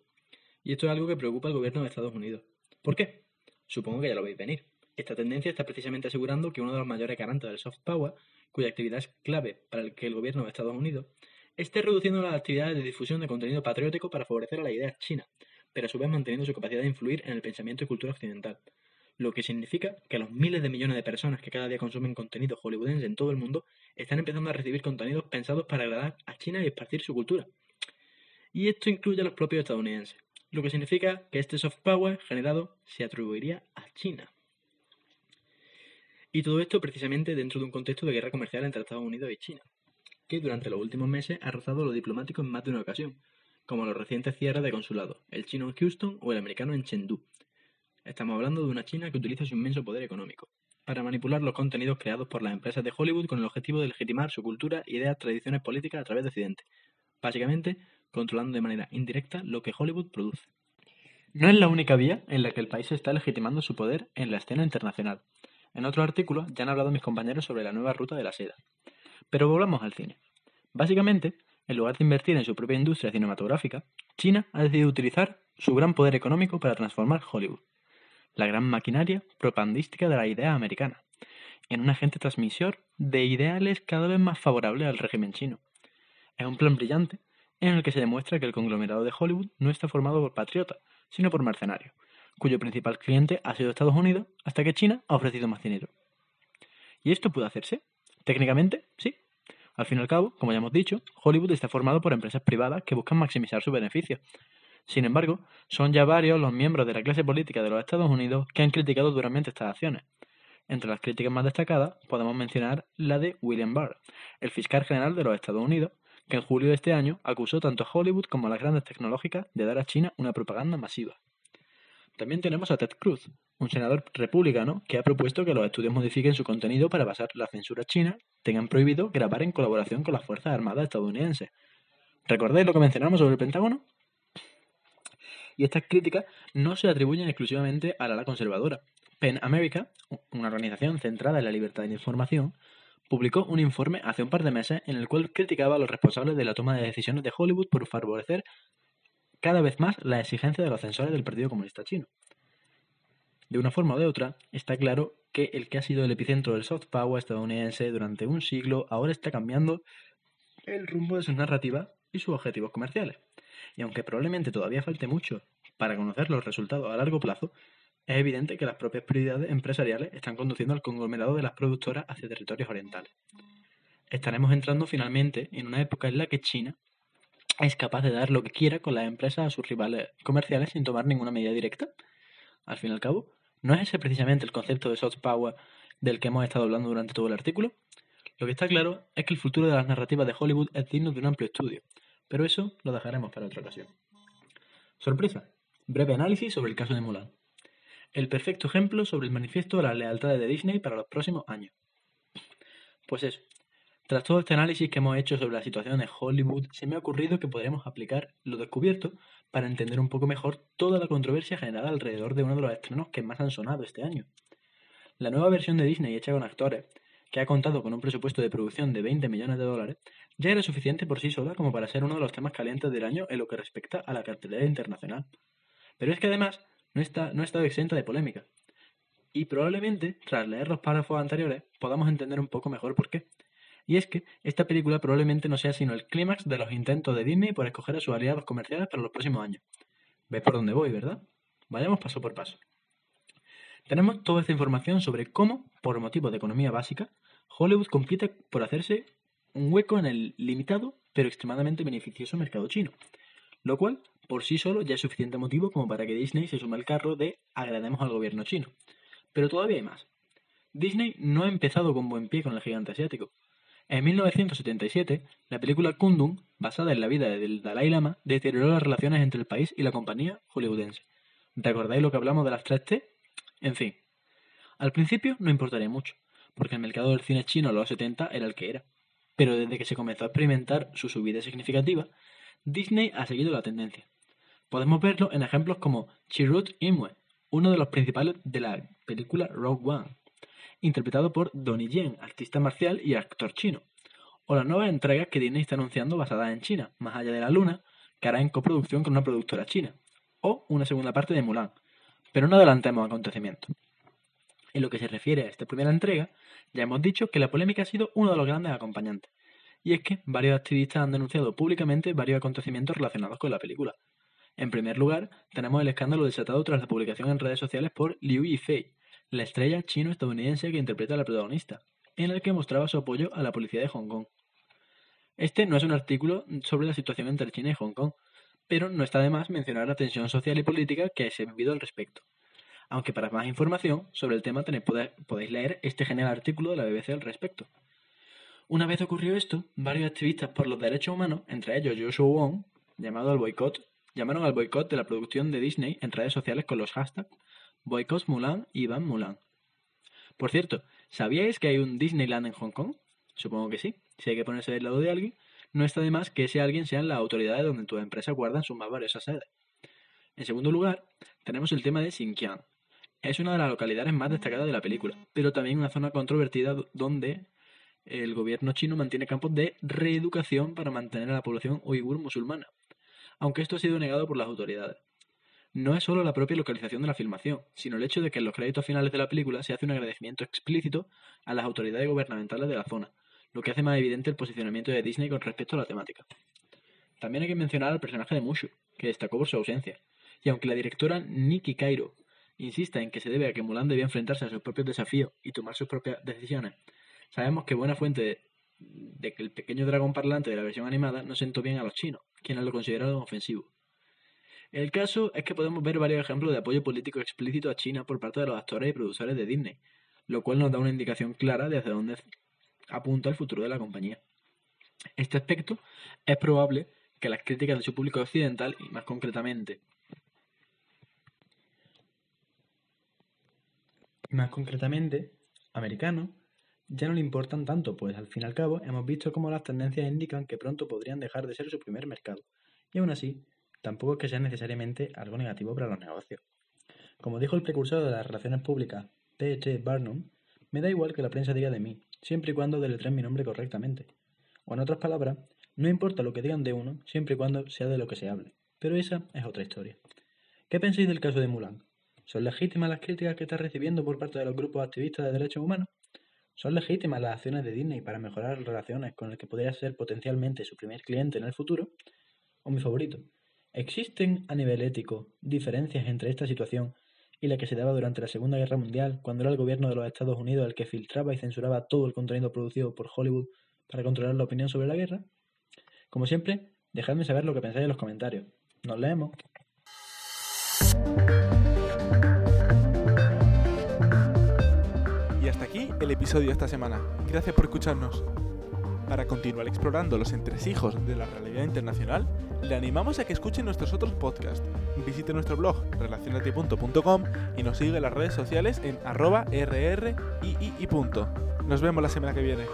Y esto es algo que preocupa al gobierno de Estados Unidos. ¿Por qué? Supongo que ya lo veis venir. Esta tendencia está precisamente asegurando que uno de los mayores garantes del soft power, cuya actividad es clave para el que el gobierno de Estados Unidos, esté reduciendo las actividades de difusión de contenido patriótico para favorecer a la idea china, pero a su vez manteniendo su capacidad de influir en el pensamiento y cultura occidental. Lo que significa que los miles de millones de personas que cada día consumen contenido hollywoodense en todo el mundo están empezando a recibir contenidos pensados para agradar a China y esparcir su cultura. Y esto incluye a los propios estadounidenses, lo que significa que este soft power generado se atribuiría a China. Y todo esto precisamente dentro de un contexto de guerra comercial entre Estados Unidos y China, que durante los últimos meses ha rozado lo diplomático en más de una ocasión, como los recientes cierres de consulado, el chino en Houston o el americano en Chengdu. Estamos hablando de una China que utiliza su inmenso poder económico para manipular los contenidos creados por las empresas de Hollywood con el objetivo de legitimar su cultura, ideas, tradiciones políticas a través de Occidente. Básicamente, controlando de manera indirecta lo que Hollywood produce. No es la única vía en la que el país está legitimando su poder en la escena internacional. En otros artículos ya han hablado mis compañeros sobre la nueva ruta de la seda. Pero volvamos al cine. Básicamente, en lugar de invertir en su propia industria cinematográfica, China ha decidido utilizar su gran poder económico para transformar Hollywood, la gran maquinaria propagandística de la idea americana, en un agente transmisor de ideales cada vez más favorables al régimen chino. Es un plan brillante en el que se demuestra que el conglomerado de Hollywood no está formado por patriotas, sino por mercenarios, cuyo principal cliente ha sido Estados Unidos hasta que China ha ofrecido más dinero. ¿Y esto puede hacerse? Técnicamente, sí. Al fin y al cabo, como ya hemos dicho, Hollywood está formado por empresas privadas que buscan maximizar sus beneficios. Sin embargo, son ya varios los miembros de la clase política de los Estados Unidos que han criticado duramente estas acciones. Entre las críticas más destacadas podemos mencionar la de William Barr, el fiscal general de los Estados Unidos, que en julio de este año acusó tanto a Hollywood como a las grandes tecnológicas de dar a China una propaganda masiva. También tenemos a Ted Cruz, un senador republicano que ha propuesto que los estudios modifiquen su contenido para basar la censura china, tengan prohibido grabar en colaboración con las Fuerzas Armadas estadounidenses. ¿Recordáis lo que mencionamos sobre el Pentágono? Y estas críticas no se atribuyen exclusivamente a la conservadora. PEN America, una organización centrada en la libertad de información, publicó un informe hace un par de meses en el cual criticaba a los responsables de la toma de decisiones de Hollywood por favorecer cada vez más la exigencia de los censores del Partido Comunista Chino. De una forma o de otra, está claro que el que ha sido el epicentro del soft power estadounidense durante un siglo ahora está cambiando el rumbo de sus narrativas y sus objetivos comerciales. Y aunque probablemente todavía falte mucho para conocer los resultados a largo plazo, es evidente que las propias prioridades empresariales están conduciendo al conglomerado de las productoras hacia territorios orientales. Estaremos entrando finalmente en una época en la que China es capaz de dar lo que quiera con las empresas a sus rivales comerciales sin tomar ninguna medida directa. Al fin y al cabo, ¿no es ese precisamente el concepto de soft power del que hemos estado hablando durante todo el artículo? Lo que está claro es que el futuro de las narrativas de Hollywood es digno de un amplio estudio, pero eso lo dejaremos para otra ocasión. Sorpresa. Breve análisis sobre el caso de Mulan el perfecto ejemplo sobre el manifiesto de las lealtades de Disney para los próximos años. Pues eso, tras todo este análisis que hemos hecho sobre la situación de Hollywood, se me ha ocurrido que podríamos aplicar lo descubierto para entender un poco mejor toda la controversia generada alrededor de uno de los estrenos que más han sonado este año. La nueva versión de Disney hecha con actores, que ha contado con un presupuesto de producción de 20 millones de dólares, ya era suficiente por sí sola como para ser uno de los temas calientes del año en lo que respecta a la cartelera internacional. Pero es que además no, está, no ha estado exenta de polémica. Y probablemente, tras leer los párrafos anteriores, podamos entender un poco mejor por qué. Y es que esta película probablemente no sea sino el clímax de los intentos de Disney por escoger a sus aliados comerciales para los próximos años. ¿Ves por dónde voy, verdad? Vayamos paso por paso. Tenemos toda esta información sobre cómo, por motivos de economía básica, Hollywood compite por hacerse un hueco en el limitado pero extremadamente beneficioso mercado chino, lo cual por sí solo ya es suficiente motivo como para que Disney se sume al carro de agrademos al gobierno chino. Pero todavía hay más. Disney no ha empezado con buen pie con el gigante asiático. En 1977, la película Kundun, basada en la vida del Dalai Lama, deterioró las relaciones entre el país y la compañía hollywoodense. ¿Recordáis lo que hablamos de las 3T? En fin. Al principio no importaría mucho, porque el mercado del cine chino a los 70 era el que era. Pero desde que se comenzó a experimentar su subida significativa, Disney ha seguido la tendencia. Podemos verlo en ejemplos como Chirrut Imwe, uno de los principales de la película Rogue One, interpretado por Donnie Yen, artista marcial y actor chino, o las nuevas entregas que Disney está anunciando basadas en China, Más allá de la luna, que hará en coproducción con una productora china, o una segunda parte de Mulan, pero no adelantemos acontecimientos. En lo que se refiere a esta primera entrega, ya hemos dicho que la polémica ha sido uno de los grandes acompañantes. Y es que varios activistas han denunciado públicamente varios acontecimientos relacionados con la película. En primer lugar, tenemos el escándalo desatado tras la publicación en redes sociales por Liu Yifei, la estrella chino-estadounidense que interpreta a la protagonista, en el que mostraba su apoyo a la policía de Hong Kong. Este no es un artículo sobre la situación entre China y Hong Kong, pero no está de más mencionar la tensión social y política que se ha vivido al respecto. Aunque para más información sobre el tema podéis leer este genial artículo de la BBC al respecto. Una vez ocurrió esto, varios activistas por los derechos humanos, entre ellos Joshua Wong, llamado al boicot, llamaron al boicot de la producción de Disney en redes sociales con los hashtags boicot Mulan y Van Mulan. Por cierto, ¿sabíais que hay un Disneyland en Hong Kong? Supongo que sí. Si hay que ponerse del lado de alguien, no está de más que ese alguien sean las autoridades donde tu empresa guardan sus más valiosas sedes. En segundo lugar, tenemos el tema de Xinjiang. Es una de las localidades más destacadas de la película, pero también una zona controvertida donde el gobierno chino mantiene campos de reeducación para mantener a la población uigur musulmana, aunque esto ha sido negado por las autoridades. No es solo la propia localización de la filmación, sino el hecho de que en los créditos finales de la película se hace un agradecimiento explícito a las autoridades gubernamentales de la zona, lo que hace más evidente el posicionamiento de Disney con respecto a la temática. También hay que mencionar al personaje de Mushu, que destacó por su ausencia, y aunque la directora Nikki Cairo insista en que se debe a que Mulan debía enfrentarse a sus propios desafíos y tomar sus propias decisiones, sabemos que buena fuente de, que el pequeño dragón parlante de la versión animada no sentó bien a los chinos, quienes lo consideraron ofensivo. El caso es que podemos ver varios ejemplos de apoyo político explícito a China por parte de los actores y productores de Disney, lo cual nos da una indicación clara de hacia dónde apunta el futuro de la compañía. Este aspecto es probable que las críticas de su público occidental, y más concretamente, más concretamente, americano, ya no le importan tanto, pues al fin y al cabo hemos visto cómo las tendencias indican que pronto podrían dejar de ser su primer mercado, y aún así, tampoco es que sea necesariamente algo negativo para los negocios. Como dijo el precursor de las relaciones públicas, T.H. Barnum, me da igual que la prensa diga de mí, siempre y cuando deletren mi nombre correctamente. O en otras palabras, no importa lo que digan de uno, siempre y cuando sea de lo que se hable. Pero esa es otra historia. ¿Qué pensáis del caso de Mulan? ¿Son legítimas las críticas que está recibiendo por parte de los grupos activistas de derechos humanos? ¿Son legítimas las acciones de Disney para mejorar relaciones con el que podría ser potencialmente su primer cliente en el futuro? O mi favorito, ¿existen a nivel ético diferencias entre esta situación y la que se daba durante la Segunda Guerra Mundial, cuando era el gobierno de los Estados Unidos el que filtraba y censuraba todo el contenido producido por Hollywood para controlar la opinión sobre la guerra? Como siempre, dejadme saber lo que pensáis en los comentarios. Nos leemos. Y hasta aquí el episodio de esta semana. Gracias por escucharnos. Para continuar explorando los entresijos de la realidad internacional, le animamos a que escuche nuestros otros podcasts. Visite nuestro blog relacionate.com y nos sigue en las redes sociales en arroba rrii. Nos vemos la semana que viene.